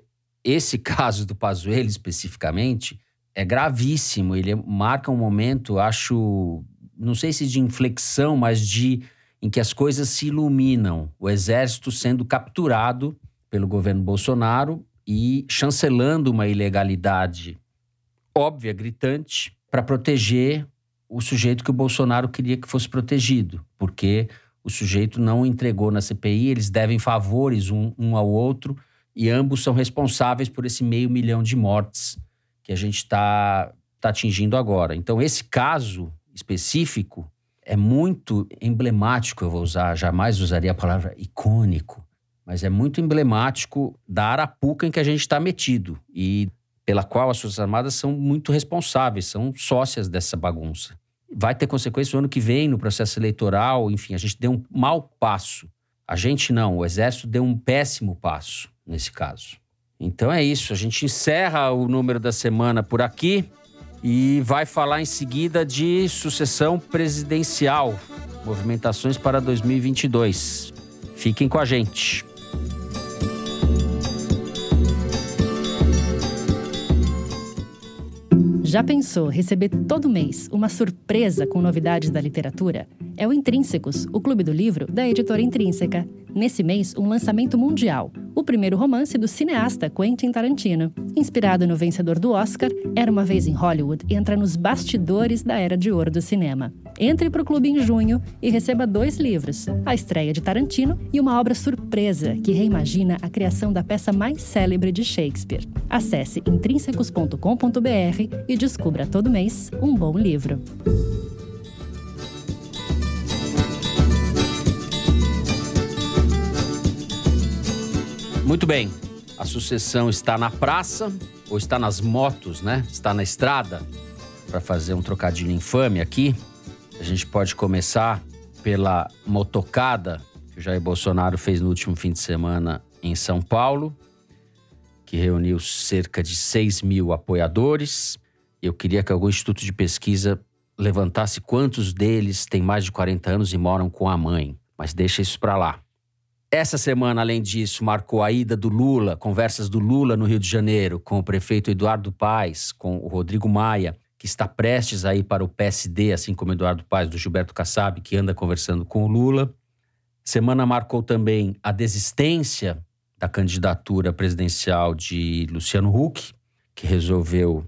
S3: esse caso do Pazuello especificamente é gravíssimo, ele marca um momento, acho, não sei se de inflexão, mas de em que as coisas se iluminam. O exército sendo capturado pelo governo Bolsonaro e chancelando uma ilegalidade óbvia, gritante, para proteger o sujeito que o Bolsonaro queria que fosse protegido, porque o sujeito não entregou na CPI, eles devem favores um, um ao outro e ambos são responsáveis por esse meio milhão de mortes que a gente está tá atingindo agora. Então, esse caso específico é muito emblemático, eu vou usar, jamais usaria a palavra icônico, mas é muito emblemático da arapuca em que a gente está metido e pela qual as Forças Armadas são muito responsáveis, são sócias dessa bagunça. Vai ter consequências no ano que vem, no processo eleitoral, enfim, a gente deu um mau passo. A gente não, o Exército deu um péssimo passo nesse caso. Então é isso, a gente encerra o número da semana por aqui e vai falar em seguida de sucessão presidencial, movimentações para 2022. Fiquem com a gente.
S1: Já pensou receber todo mês uma surpresa com novidades da literatura? É o Intrínsecos, o clube do livro da editora Intrínseca. Nesse mês, um lançamento mundial. O primeiro romance do cineasta Quentin Tarantino. Inspirado no vencedor do Oscar, Era uma Vez em Hollywood entra nos bastidores da era de ouro do cinema. Entre para o clube em junho e receba dois livros: a estreia de Tarantino e uma obra surpresa que reimagina a criação da peça mais célebre de Shakespeare. Acesse intrínsecos.com.br e descubra todo mês um bom livro.
S3: Muito bem. A sucessão está na praça ou está nas motos, né? Está na estrada. Para fazer um trocadilho infame aqui, a gente pode começar pela motocada que o Jair Bolsonaro fez no último fim de semana em São Paulo, que reuniu cerca de 6 mil apoiadores. Eu queria que algum instituto de pesquisa levantasse quantos deles têm mais de 40 anos e moram com a mãe, mas deixa isso para lá. Essa semana, além disso, marcou a ida do Lula, conversas do Lula no Rio de Janeiro, com o prefeito Eduardo Paes, com o Rodrigo Maia, que está prestes a ir para o PSD, assim como Eduardo Paes, do Gilberto Kassab, que anda conversando com o Lula. Semana marcou também a desistência da candidatura presidencial de Luciano Huck, que resolveu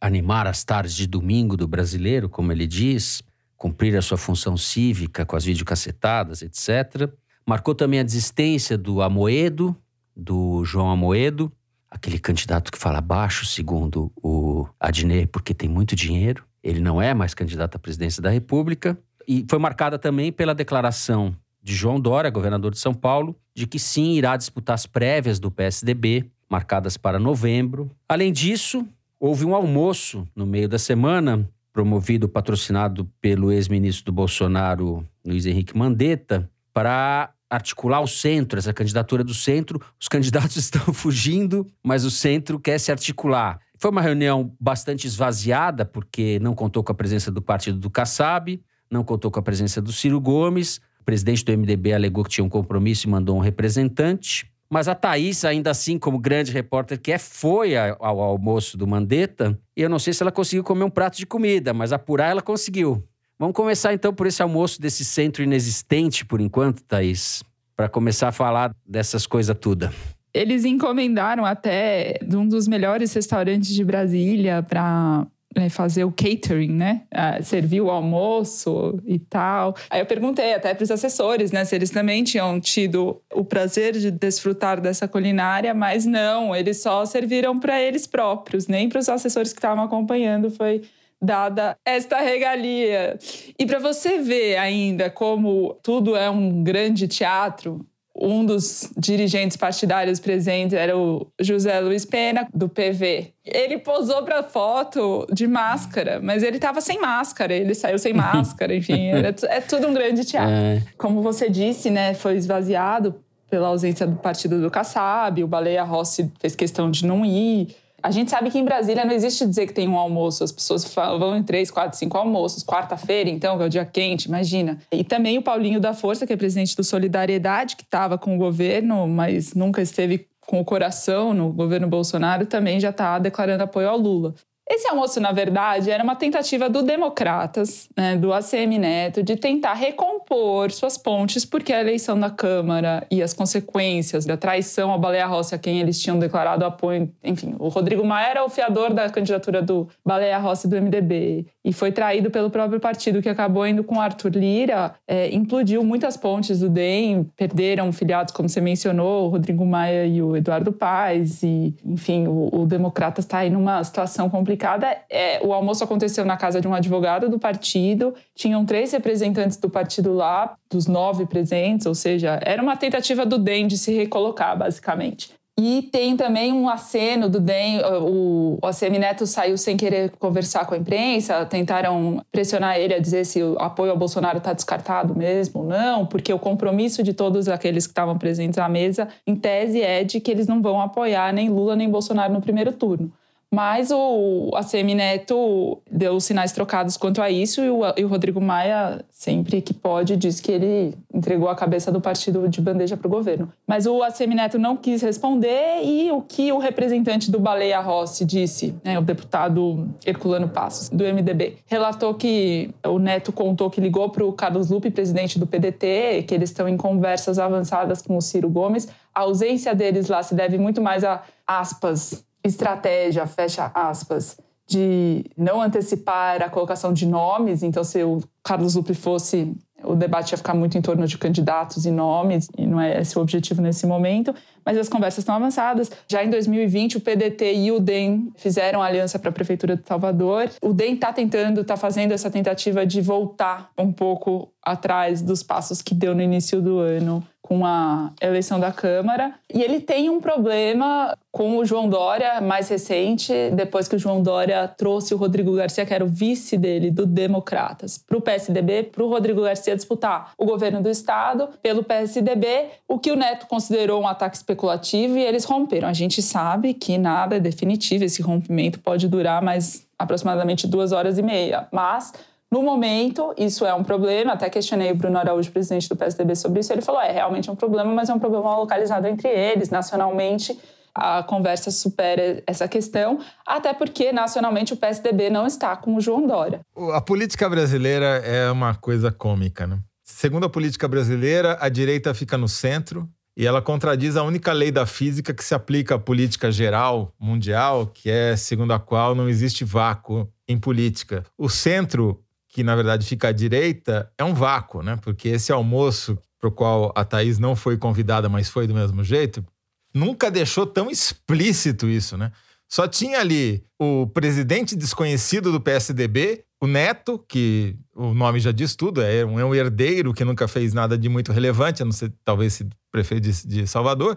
S3: animar as tardes de domingo do brasileiro, como ele diz, cumprir a sua função cívica com as videocacetadas, etc. Marcou também a desistência do Amoedo, do João Amoedo, aquele candidato que fala baixo, segundo o Adnet, porque tem muito dinheiro. Ele não é mais candidato à presidência da República. E foi marcada também pela declaração de João Dória, governador de São Paulo, de que sim irá disputar as prévias do PSDB, marcadas para novembro. Além disso, houve um almoço no meio da semana, promovido, patrocinado pelo ex-ministro do Bolsonaro, Luiz Henrique Mandetta, para articular o centro, essa candidatura do centro. Os candidatos estão fugindo, mas o centro quer se articular. Foi uma reunião bastante esvaziada, porque não contou com a presença do partido do Kassab, não contou com a presença do Ciro Gomes, o presidente do MDB alegou que tinha um compromisso e mandou um representante. Mas a Thaís, ainda assim, como grande repórter que é, foi ao almoço do Mandetta. E eu não sei se ela conseguiu comer um prato de comida, mas apurar ela conseguiu. Vamos começar então por esse almoço desse centro inexistente, por enquanto, Thaís, para começar a falar dessas coisas tudo.
S7: Eles encomendaram até de um dos melhores restaurantes de Brasília para né, fazer o catering, né? Servir o almoço e tal. Aí eu perguntei até para os assessores, né, se eles também tinham tido o prazer de desfrutar dessa culinária, mas não, eles só serviram para eles próprios, nem para os assessores que estavam acompanhando foi dada esta regalia. E para você ver ainda como tudo é um grande teatro, um dos dirigentes partidários presentes era o José Luiz Pena, do PV. Ele posou para foto de máscara, mas ele estava sem máscara, ele saiu sem máscara, enfim, é tudo um grande teatro. É. Como você disse, né, foi esvaziado pela ausência do partido do Kassab, o Baleia Rossi fez questão de não ir. A gente sabe que em Brasília não existe dizer que tem um almoço. As pessoas vão em três, quatro, cinco almoços. Quarta-feira, então, que é o dia quente, imagina. E também o Paulinho da Força, que é presidente do Solidariedade, que estava com o governo, mas nunca esteve com o coração no governo Bolsonaro, também já está declarando apoio ao Lula. Esse almoço, na verdade, era uma tentativa do Democratas, né, do ACM Neto, de tentar recompor suas pontes, porque a eleição da Câmara e as consequências da traição à Baleia Rossi, a quem eles tinham declarado apoio. Enfim, o Rodrigo Maia era o fiador da candidatura do Baleia Rossi do MDB e foi traído pelo próprio partido, que acabou indo com Arthur Lira, é, implodiu muitas pontes do DEM, perderam filiados, como você mencionou, o Rodrigo Maia e o Eduardo Paes, e, enfim, o, o Democratas está aí numa situação complicada complicada. É, o almoço aconteceu na casa de um advogado do partido, tinham três representantes do partido lá, dos nove presentes, ou seja, era uma tentativa do DEM de se recolocar, basicamente. E tem também um aceno do DEM, o, o ACM Neto saiu sem querer conversar com a imprensa, tentaram pressionar ele a dizer se o apoio ao Bolsonaro está descartado mesmo ou não, porque o compromisso de todos aqueles que estavam presentes à mesa, em tese, é de que eles não vão apoiar nem Lula nem Bolsonaro no primeiro turno. Mas o ACM Neto deu sinais trocados quanto a isso e o, e o, Rodrigo Maia, sempre que pode, diz que ele entregou a cabeça do partido de bandeja para o governo. Mas o ACM Neto não quis responder e o que o representante do Baleia Rossi disse, né, o deputado Herculano Passos, do MDB, relatou que o Neto contou que ligou para o Carlos Lupe, presidente do PDT, que eles estão em conversas avançadas com o Ciro Gomes. A ausência deles lá se deve muito mais a aspas estratégia, fecha aspas, de não antecipar a colocação de nomes. Então, se o Carlos Lupe fosse, o debate ia ficar muito em torno de candidatos e nomes, e não é esse o objetivo nesse momento. Mas as conversas estão avançadas. Já em 2020, o PDT e o DEM fizeram aliança para a Prefeitura de Salvador. O DEM está tentando, está fazendo essa tentativa de voltar um pouco atrás dos passos que deu no início do ano com a eleição da Câmara. E ele tem um problema com o João Dória, mais recente, depois que o João Dória trouxe o Rodrigo Garcia, que era o vice dele, do Democratas, para o PSDB, para o Rodrigo Garcia disputar o governo do Estado pelo PSDB, o que o Neto considerou um ataque especulativo e eles romperam. A gente sabe que nada é definitivo, esse rompimento pode durar mais aproximadamente duas horas e meia, mas no momento, isso é um problema. Até questionei o Bruno Araújo, presidente do PSDB, sobre isso. Ele falou: é realmente um problema, mas é um problema localizado entre eles. Nacionalmente, a conversa supera essa questão, até porque nacionalmente o PSDB não está com o João Dória.
S5: A política brasileira é uma coisa cômica, né? Segundo a política brasileira, a direita fica no centro e ela contradiz a única lei da física que se aplica à política geral mundial, que é segundo a qual não existe vácuo em política. O centro que na verdade fica à direita, é um vácuo, né? Porque esse almoço para o qual a Thaís não foi convidada, mas foi do mesmo jeito, nunca deixou tão explícito isso, né? Só tinha ali o presidente desconhecido do PSDB, o Neto, que o nome já diz tudo, é um, é um herdeiro que nunca fez nada de muito relevante, a não ser talvez se prefeito de, de Salvador,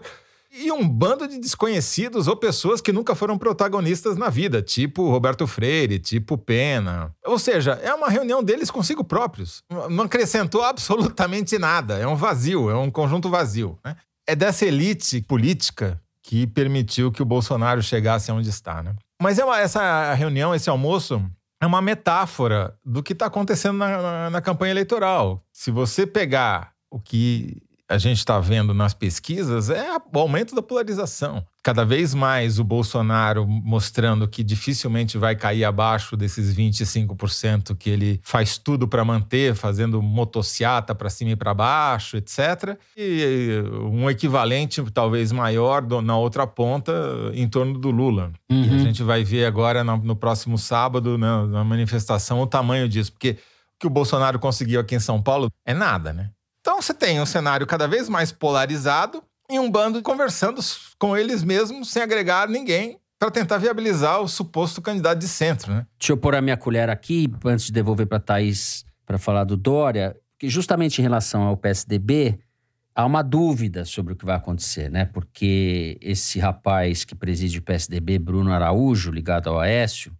S5: e um bando de desconhecidos ou pessoas que nunca foram protagonistas na vida, tipo Roberto Freire, tipo Pena. Ou seja, é uma reunião deles consigo próprios. Não acrescentou absolutamente nada. É um vazio, é um conjunto vazio. Né? É dessa elite política que permitiu que o Bolsonaro chegasse onde está. Né? Mas é uma, essa reunião, esse almoço, é uma metáfora do que está acontecendo na, na, na campanha eleitoral. Se você pegar o que a gente está vendo nas pesquisas é o aumento da polarização. Cada vez mais o Bolsonaro mostrando que dificilmente vai cair abaixo desses 25% que ele faz tudo para manter, fazendo motociata para cima e para baixo, etc. E um equivalente talvez maior na outra ponta em torno do Lula. Uhum. a gente vai ver agora no, próximo sábado, na, na manifestação, o tamanho disso. Porque o que o Bolsonaro conseguiu aqui em São Paulo é nada, né? Então você tem um cenário cada vez mais polarizado e um bando conversando com eles mesmos sem agregar ninguém para tentar viabilizar o suposto candidato de centro, né?
S3: Deixa eu pôr a minha colher aqui antes de devolver para Thaís para falar do Dória, que justamente em relação ao PSDB há uma dúvida sobre o que vai acontecer, né? Porque esse rapaz que preside o PSDB, Bruno Araújo, ligado ao Aécio,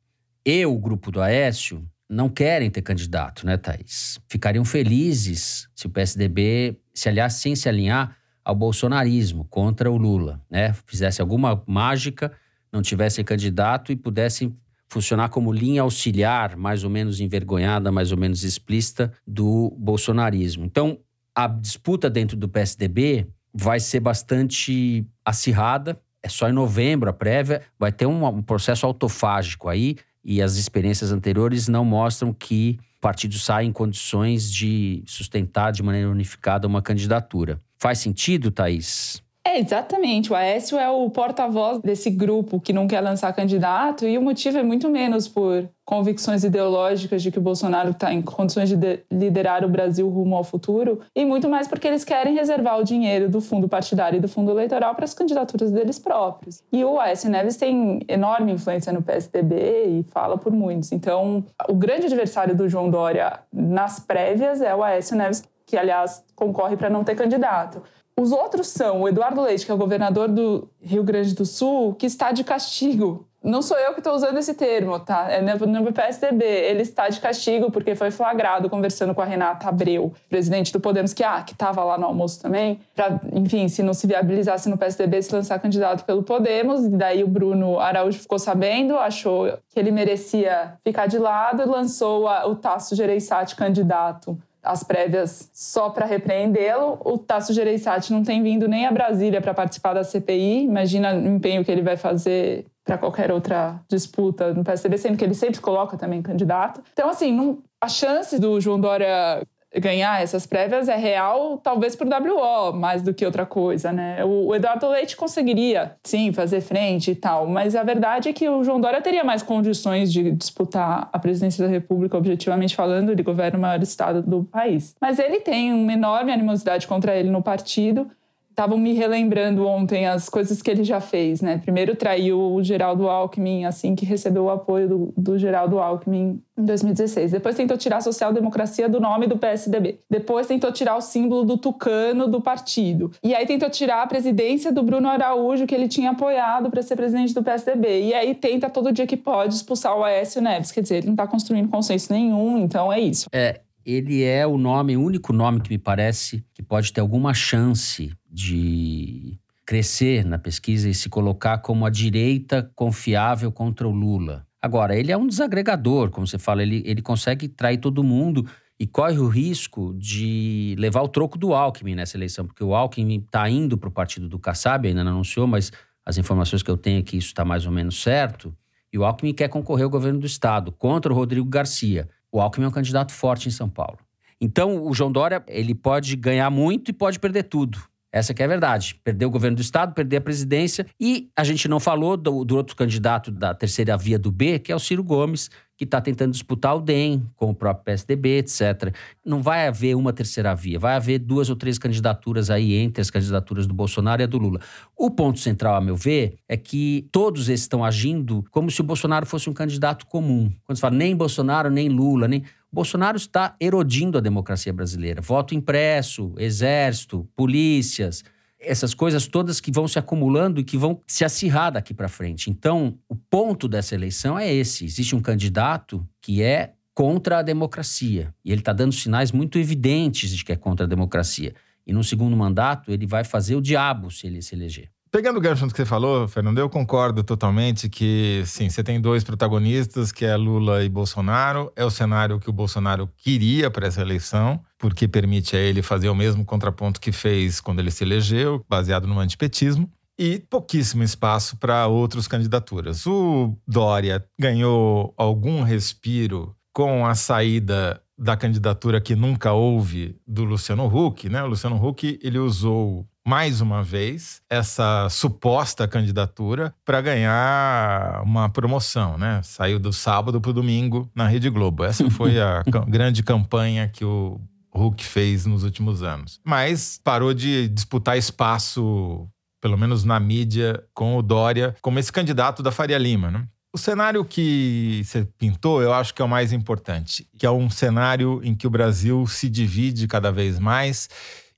S3: e o grupo do Aécio não querem ter candidato, né, Thaís? Ficariam felizes se o PSDB se aliasse sem se alinhar ao bolsonarismo contra o Lula, né? Fizesse alguma mágica, não tivesse candidato e pudessem funcionar como linha auxiliar, mais ou menos envergonhada, mais ou menos explícita do bolsonarismo. Então, a disputa dentro do PSDB vai ser bastante acirrada. É só em novembro a prévia, vai ter um, um processo autofágico aí e as experiências anteriores não mostram que o partido sai em condições de sustentar de maneira unificada uma candidatura. Faz sentido, Thaís?
S7: É, exatamente. O Aécio é o porta-voz desse grupo que não quer lançar candidato e o motivo é muito menos por convicções ideológicas de que o Bolsonaro está em condições de liderar o Brasil rumo ao futuro e muito mais porque eles querem reservar o dinheiro do fundo partidário e do fundo eleitoral para as candidaturas deles próprios. E o Aécio Neves tem enorme influência no PSDB e fala por muitos. Então, o grande adversário do João Dória nas prévias é o Aécio Neves, que aliás concorre para não ter candidato. Os outros são o Eduardo Leite, que é o governador do Rio Grande do Sul, que está de castigo. Não sou eu que estou usando esse termo, tá? É no PSDB. Ele está de castigo porque foi flagrado conversando com a Renata Abreu, presidente do Podemos, que ah, estava lá no almoço também, para, enfim, se não se viabilizasse no PSDB, se lançar candidato pelo Podemos. E daí o Bruno Araújo ficou sabendo, achou que ele merecia ficar de lado e lançou o Tasso Gereissati candidato as prévias só para repreendê-lo. O Tasso Gereissati não tem vindo nem a Brasília para participar da CPI. Imagina o empenho que ele vai fazer para qualquer outra disputa no PSDB, sendo que ele sempre coloca também candidato. Então, assim, não, a chance do João Dória ganhar essas prévias é real, talvez por WO, mais do que outra coisa, né? O, Eduardo Leite conseguiria, sim, fazer frente e tal, mas a verdade é que o João Dória teria mais condições de disputar a presidência da República, objetivamente falando, ele governa o maior estado do país. Mas ele tem uma enorme animosidade contra ele no partido, estavam me relembrando ontem as coisas que ele já fez, né? Primeiro traiu o Geraldo Alckmin, assim que recebeu o apoio do, do Geraldo Alckmin em 2016. Depois tentou tirar a social-democracia do nome do PSDB. Depois tentou tirar o símbolo do tucano do partido. E aí tentou tirar a presidência do Bruno Araújo, que ele tinha apoiado para ser presidente do PSDB. E aí tenta todo dia que pode expulsar o Aécio Neves. Quer dizer, ele não está construindo consenso nenhum, então é isso.
S3: É, ele é o nome, o único nome que me parece que pode ter alguma chance de crescer na pesquisa e se colocar como a direita confiável contra o Lula. Agora, ele é um desagregador, como você fala, ele, ele consegue trair todo mundo e corre o risco de levar o troco do Alckmin nessa eleição, porque o Alckmin está indo para o partido do Kassab, ainda não anunciou, mas as informações que eu tenho é que isso está mais ou menos certo. E o Alckmin quer concorrer ao governo do Estado contra o Rodrigo Garcia. O Alckmin é um candidato forte em São Paulo. Então, o João Dória, ele pode ganhar muito e pode perder tudo. Essa que é a verdade. Perder o governo do Estado, perder a presidência. E a gente não falou do, do outro candidato da terceira via do B, que é o Ciro Gomes, que está tentando disputar o DEM com o próprio PSDB, etc. Não vai haver uma terceira via, vai haver duas ou três candidaturas aí entre as candidaturas do Bolsonaro e a do Lula. O ponto central, a meu ver, é que todos estão agindo como se o Bolsonaro fosse um candidato comum. Quando se fala nem Bolsonaro, nem Lula, nem. Bolsonaro está erodindo a democracia brasileira. Voto impresso, exército, polícias, essas coisas todas que vão se acumulando e que vão se acirrar daqui para frente. Então, o ponto dessa eleição é esse: existe um candidato que é contra a democracia e ele está dando sinais muito evidentes de que é contra a democracia. E no segundo mandato ele vai fazer o diabo se ele se eleger.
S5: Pegando o gancho que você falou, Fernando, eu concordo totalmente que, sim, você tem dois protagonistas, que é Lula e Bolsonaro. É o cenário que o Bolsonaro queria para essa eleição, porque permite a ele fazer o mesmo contraponto que fez quando ele se elegeu, baseado no antipetismo. E pouquíssimo espaço para outras candidaturas. O Dória ganhou algum respiro com a saída da candidatura que nunca houve do Luciano Huck, né? O Luciano Huck, ele usou mais uma vez essa suposta candidatura para ganhar uma promoção, né? Saiu do sábado para o domingo na Rede Globo. Essa foi a grande campanha que o Huck fez nos últimos anos. Mas parou de disputar espaço, pelo menos na mídia, com o Dória como esse candidato da Faria Lima, né? O cenário que você pintou, eu acho que é o mais importante, que é um cenário em que o Brasil se divide cada vez mais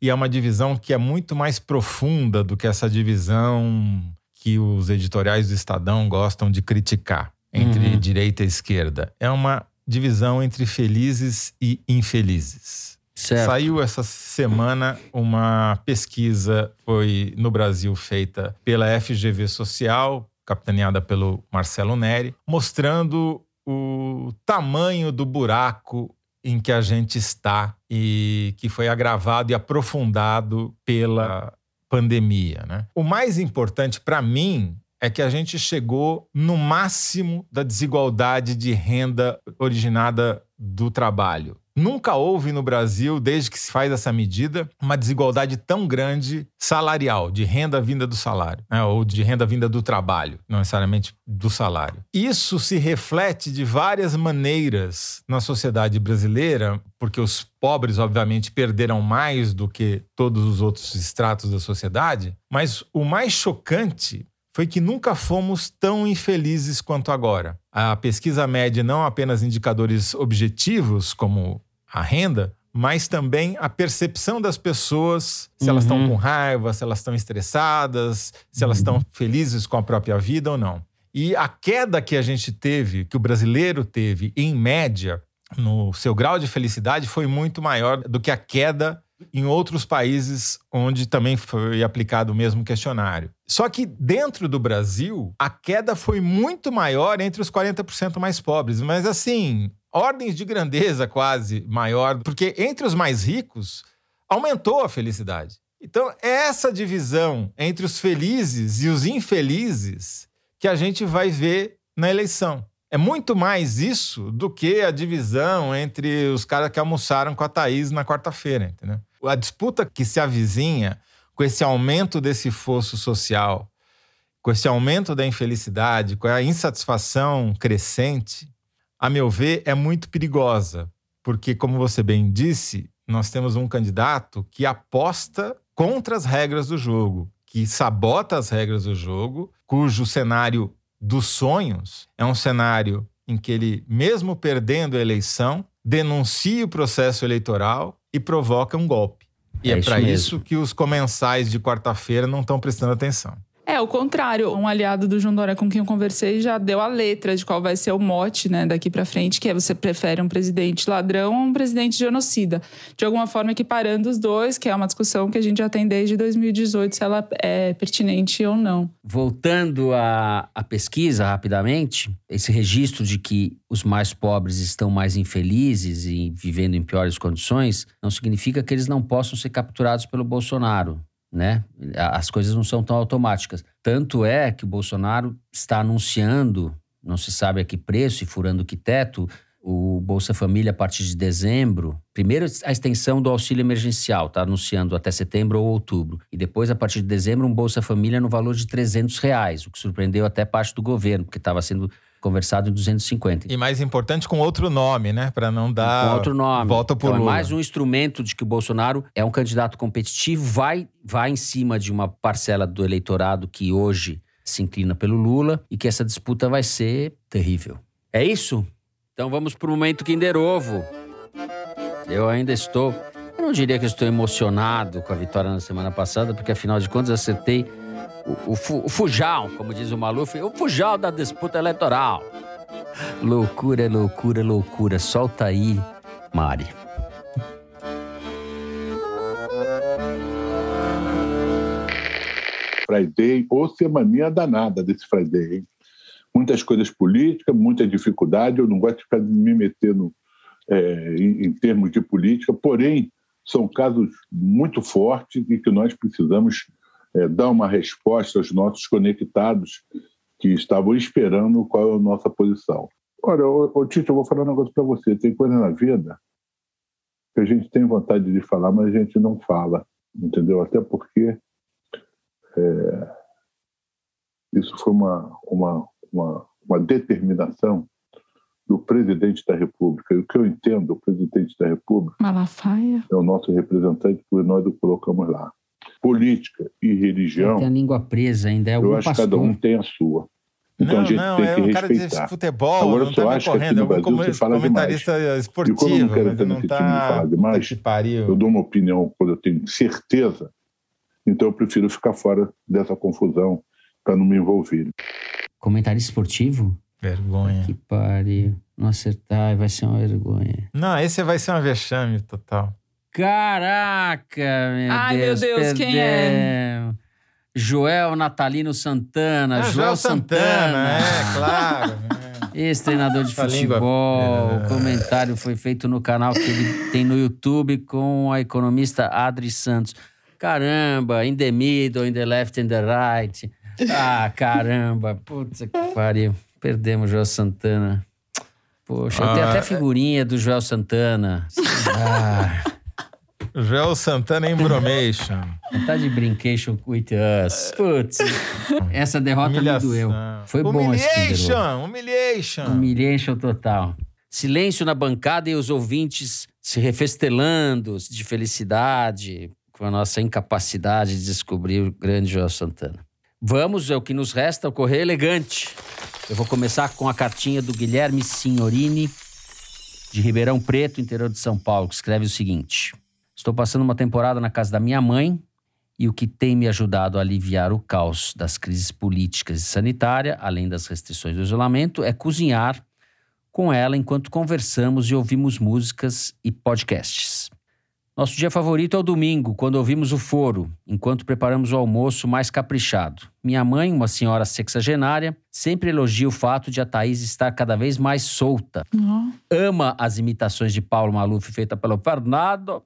S5: e é uma divisão que é muito mais profunda do que essa divisão que os editoriais do Estadão gostam de criticar entre uhum. direita e esquerda. É uma divisão entre felizes e infelizes. Certo. Saiu essa semana uma pesquisa, foi no Brasil feita pela FGV Social, capitaneada pelo Marcelo Neri, mostrando o tamanho do buraco em que a gente está e que foi agravado e aprofundado pela pandemia. Né? O mais importante para mim é que a gente chegou no máximo da desigualdade de renda originada do trabalho. Nunca houve no Brasil, desde que se faz essa medida, uma desigualdade tão grande salarial, de renda vinda do salário, né? ou de renda vinda do trabalho, não necessariamente do salário. Isso se reflete de várias maneiras na sociedade brasileira, porque os pobres, obviamente, perderam mais do que todos os outros estratos da sociedade, mas o mais chocante foi que nunca fomos tão infelizes quanto agora. A pesquisa mede não apenas indicadores objetivos, como a renda, mas também a percepção das pessoas, se uhum. elas estão com raiva, se elas estão estressadas, se elas estão felizes com a própria vida ou não. E a queda que a gente teve, que o brasileiro teve, em média, no seu grau de felicidade, foi muito maior do que a queda em outros países onde também foi aplicado o mesmo questionário. Só que dentro do Brasil, a queda foi muito maior entre os 40% mais pobres, mas assim, ordens de grandeza quase maior, porque entre os mais ricos aumentou a felicidade. Então, é essa divisão entre os felizes e os infelizes que a gente vai ver na eleição. É muito mais isso do que a divisão entre os caras que almoçaram com a Thaís na quarta-feira, entendeu? a disputa que se avizinha com esse aumento desse fosso social, com esse aumento da infelicidade, com a insatisfação crescente, a meu ver, é muito perigosa. Porque, como você bem disse, nós temos um candidato que aposta contra as regras do jogo, que sabota as regras do jogo, cujo cenário dos sonhos é um cenário em que ele, mesmo perdendo a eleição, denuncia o processo eleitoral e provoca um golpe. E é, é para isso que os comensais de quarta-feira não estão prestando atenção.
S7: É, o contrário. Um aliado do João Dória com quem eu conversei já deu a letra de qual vai ser o mote, né, daqui para frente, que é você prefere um presidente ladrão ou um presidente genocida. De alguma forma equiparando os dois, que é uma discussão que a gente já tem desde 2018, se ela é pertinente ou não.
S3: Voltando à, à pesquisa rapidamente, esse registro de que os mais pobres estão mais infelizes e vivendo em piores condições, não significa que eles não possam ser capturados pelo Bolsonaro né? As coisas não são tão automáticas. Tanto é que o Bolsonaro está anunciando, não se sabe a que preço e furando que teto, o Bolsa Família a partir de dezembro. Primeiro a extensão do auxílio emergencial, está anunciando até setembro ou outubro. E depois, a partir de dezembro, um Bolsa Família no valor de 300 reais, o que surpreendeu até parte do governo, porque estava sendo conversado em 250.
S5: E mais importante, com outro nome, né? Para não dar.
S3: Com outro nome.
S5: Volta por
S3: então,
S5: Lula.
S3: É mais um instrumento de que o Bolsonaro é um candidato competitivo, vai, vai em cima de uma parcela do eleitorado que hoje se inclina pelo Lula e que essa disputa vai ser terrível. É isso? Então vamos para o momento Kinder Ovo. Eu ainda estou. Eu não diria que estou emocionado com a vitória na semana passada, porque afinal de contas acertei o, o, o fujal, como diz o Maluf, o fujal da disputa eleitoral. Loucura, loucura, loucura. Solta aí, Mari.
S11: Friday, ou semaninha danada desse Friday, hein? Muitas coisas políticas, muita dificuldade. Eu não gosto de ficar me metendo é, em, em termos de política, porém, são casos muito fortes e que nós precisamos é, dar uma resposta aos nossos conectados que estavam esperando qual é a nossa posição. Olha, ô, ô, Tito, eu vou falar um negócio para você. Tem coisa na vida que a gente tem vontade de falar, mas a gente não fala, entendeu? Até porque é, isso foi uma, uma, uma, uma determinação do presidente da República. E o que eu entendo, o presidente da República
S7: Malafaia.
S11: é o nosso representante, porque nós o colocamos lá. Política e religião,
S3: Tem a língua presa ainda, é
S11: eu
S3: algum
S11: acho que
S3: pastor.
S11: cada um tem a sua. Então
S5: não,
S11: a gente
S5: não,
S11: tem
S5: é
S11: que
S5: um cara de
S11: respeitar.
S5: futebol,
S11: Agora,
S5: não
S11: eu só
S5: tá me
S11: acho que aqui
S5: correndo.
S11: no
S5: É um
S11: Brasil se fala
S5: comentarista
S11: E como eu
S5: esportivo,
S11: não quero entrar
S5: não
S11: nesse de
S5: tá...
S11: falar demais,
S5: que pariu.
S11: eu dou uma opinião quando eu tenho certeza, então eu prefiro ficar fora dessa confusão para não me envolver.
S3: Comentarista esportivo?
S5: Vergonha.
S3: Que pariu. Não acertar, vai ser uma vergonha.
S5: Não, esse vai ser uma vexame total.
S3: Caraca, meu
S7: Ai, meu
S3: Deus.
S7: Deus, quem é?
S3: Joel Natalino Santana.
S5: Ah,
S3: Joel Santana.
S5: é, claro.
S3: Ex-treinador de
S5: língua-
S3: futebol. O comentário foi feito no canal que ele tem no YouTube com a economista Adri Santos. Caramba, in the middle, in the left, in the right. Ah, caramba. Putz, que pariu. Perdemos o Joel Santana. Poxa, eu tenho
S5: Ah,
S3: até
S5: é-
S3: figurinha do Joel Santana. Ah,
S5: Joel Santana Embromation.
S3: tá de brincation with us. Putz, essa derrota me
S5: Humilhação.
S3: doeu. Foi bom esse.
S5: Humiliation, humiliation.
S3: Humilhation total. Silêncio na bancada e os ouvintes se refestelando de felicidade com a nossa incapacidade de descobrir o grande Joel Santana. Vamos, é o que nos resta, o Correio Elegante. Eu vou começar com a cartinha do Guilherme Signorini, de Ribeirão Preto, interior de São Paulo, que escreve o seguinte: Estou passando uma temporada na casa da minha mãe e o que tem me ajudado a aliviar o caos das crises políticas e sanitária, além das restrições do isolamento, é cozinhar com ela enquanto conversamos e ouvimos músicas e podcasts. Nosso dia favorito é o domingo, quando ouvimos o foro, enquanto preparamos o almoço mais caprichado. Minha mãe, uma senhora sexagenária, sempre elogia o fato de a Thaís estar cada vez mais solta. Ama as imitações de Paulo Maluf feita pelo Fernando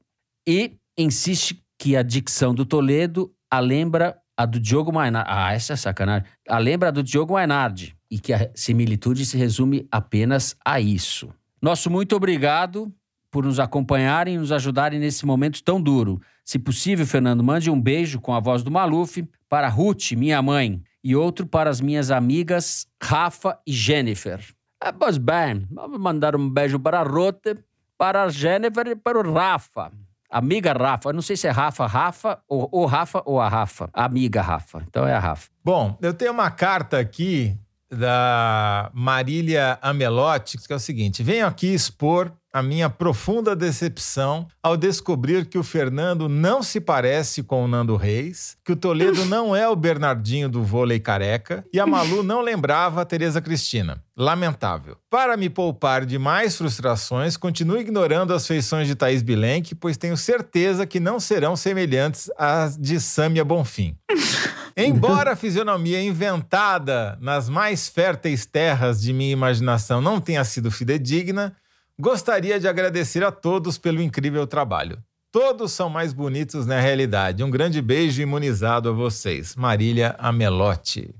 S3: e insiste que a dicção do Toledo a lembra a do Diogo Mainardi. Ah, essa é sacanagem. A lembra a do Diogo Mainardi. E que a similitude se resume apenas a isso. Nosso muito obrigado por nos acompanharem e nos ajudarem nesse momento tão duro. Se possível, Fernando, mande um beijo com a voz do Maluf para Ruth, minha mãe, e outro para as minhas amigas Rafa e Jennifer. Ah, pois bem, vamos mandar um beijo para a Ruth, para a Jennifer e para o Rafa. Amiga Rafa, eu não sei se é Rafa, Rafa, ou, ou Rafa ou a Rafa. Amiga Rafa, então é a Rafa.
S5: Bom, eu tenho uma carta aqui da Marília Amelotti, que é o seguinte: venho aqui expor a minha profunda decepção ao descobrir que o Fernando não se parece com o Nando Reis, que o Toledo não é o Bernardinho do vôlei careca e a Malu não lembrava a Tereza Cristina. Lamentável. Para me poupar de mais frustrações, continuo ignorando as feições de Thaís Bilenque, pois tenho certeza que não serão semelhantes às de Sâmia Bonfim. Embora a fisionomia inventada nas mais férteis terras de minha imaginação não tenha sido fidedigna, gostaria de agradecer a todos pelo incrível trabalho. Todos são mais bonitos na realidade. Um grande beijo imunizado a vocês. Marília Amelotti.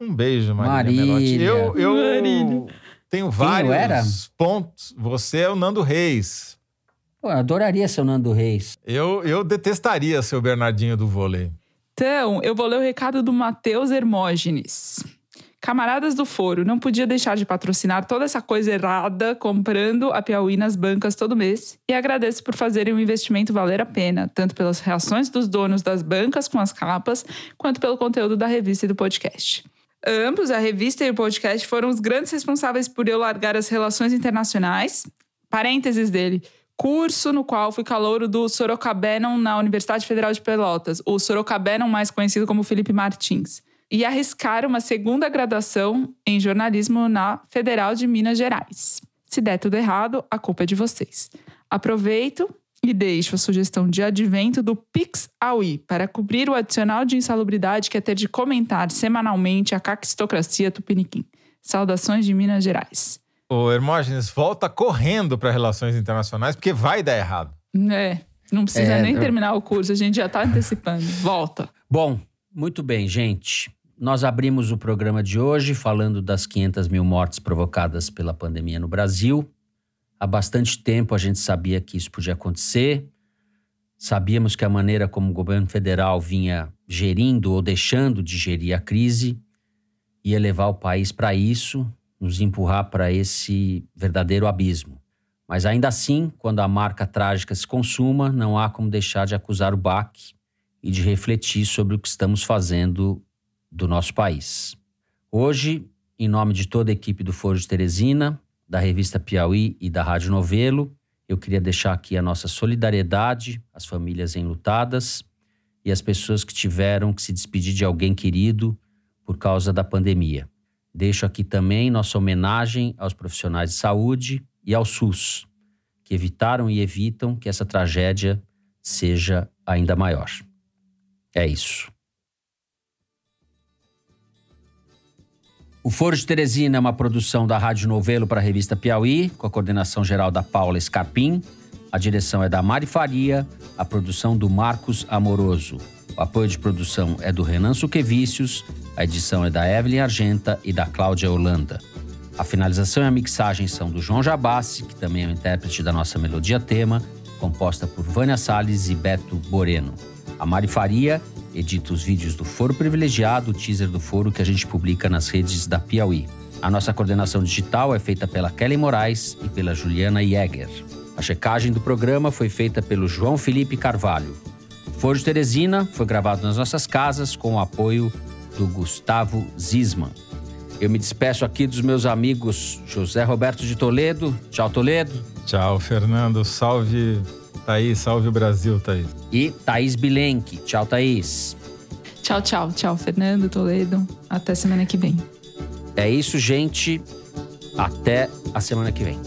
S5: Um beijo, Marília, Amelotti.
S3: Marília.
S5: Eu, eu
S7: Marília.
S5: tenho vários
S3: era?
S5: pontos. Você é o Nando Reis.
S3: Pô, eu adoraria ser o Nando Reis.
S5: Eu, eu detestaria ser o Bernardinho do vôlei.
S7: Então, eu vou ler o recado do Matheus Hermógenes. Camaradas do Foro, não podia deixar de patrocinar toda essa coisa errada comprando a Piauí nas bancas todo mês. E agradeço por fazerem o investimento valer a pena, tanto pelas reações dos donos das bancas com as capas, quanto pelo conteúdo da revista e do podcast. Ambos, a revista e o podcast, foram os grandes responsáveis por eu largar as relações internacionais. Parênteses dele. Curso no qual fui calouro do Sorocabenon na Universidade Federal de Pelotas, o Sorocabenon mais conhecido como Felipe Martins e arriscar uma segunda graduação em jornalismo na Federal de Minas Gerais. Se der tudo errado, a culpa é de vocês. Aproveito e deixo a sugestão de advento do Pix Aui para cobrir o adicional de insalubridade que é ter de comentar semanalmente a caquistocracia tupiniquim. Saudações de Minas Gerais.
S5: Ô, Hermógenes, volta correndo para relações internacionais, porque vai dar errado.
S7: É, não precisa
S3: É,
S7: nem
S3: eu-
S7: terminar o curso, a gente já está antecipando. Volta.
S3: Bom, muito bem, gente. Nós abrimos o programa de hoje falando das 500 mil mortes provocadas pela pandemia no Brasil. Há bastante tempo a gente sabia que isso podia acontecer. Sabíamos que a maneira como o governo federal vinha gerindo ou deixando de gerir a crise ia levar o país para isso, nos empurrar para esse verdadeiro abismo. Mas ainda assim, quando a marca trágica se consuma, não há como deixar de acusar o baque e de refletir sobre o que estamos fazendo do nosso país. Hoje, em nome de toda a equipe do Foro de Teresina, da revista Piauí e da Rádio Novelo, eu queria deixar aqui a nossa solidariedade às famílias enlutadas e às pessoas que tiveram que se despedir de alguém querido por causa da pandemia. Deixo aqui também nossa homenagem aos profissionais de saúde e ao SUS, que evitaram e evitam que essa tragédia seja ainda maior. É isso. O Foro de Teresina é uma produção da Rádio Novelo para a revista Piauí, com a coordenação geral da Paula Scarpim. A direção é da Mari Faria, a produção do Marcos Amoroso. O apoio de produção é do Renan Suquevicius, a edição é da Evelyn Argenta e da Cláudia Holanda. A finalização e a mixagem são do João Jabassi, que também é o intérprete da nossa melodia tema, composta por Vânia Salles e Beto Boreno. A Mari Faria edita os vídeos do Foro Privilegiado, o teaser do Foro que a gente publica nas redes da Piauí. A nossa coordenação digital é feita pela Kelly Moraes e pela Juliana Jäger. A checagem do programa foi feita pelo João Felipe Carvalho. O Foro de Teresina foi gravado nas nossas casas com o apoio do Gustavo Zisman. Eu me despeço aqui dos meus amigos José Roberto de Toledo. Tchau, Toledo.
S5: Tchau, Fernando. Salve Thaís, salve o Brasil, Thaís.
S3: E Thaís Bilenque. Tchau, Thaís.
S7: Tchau, tchau, tchau, Fernando Toledo. Até semana que vem.
S3: É isso, gente. Até a semana que vem.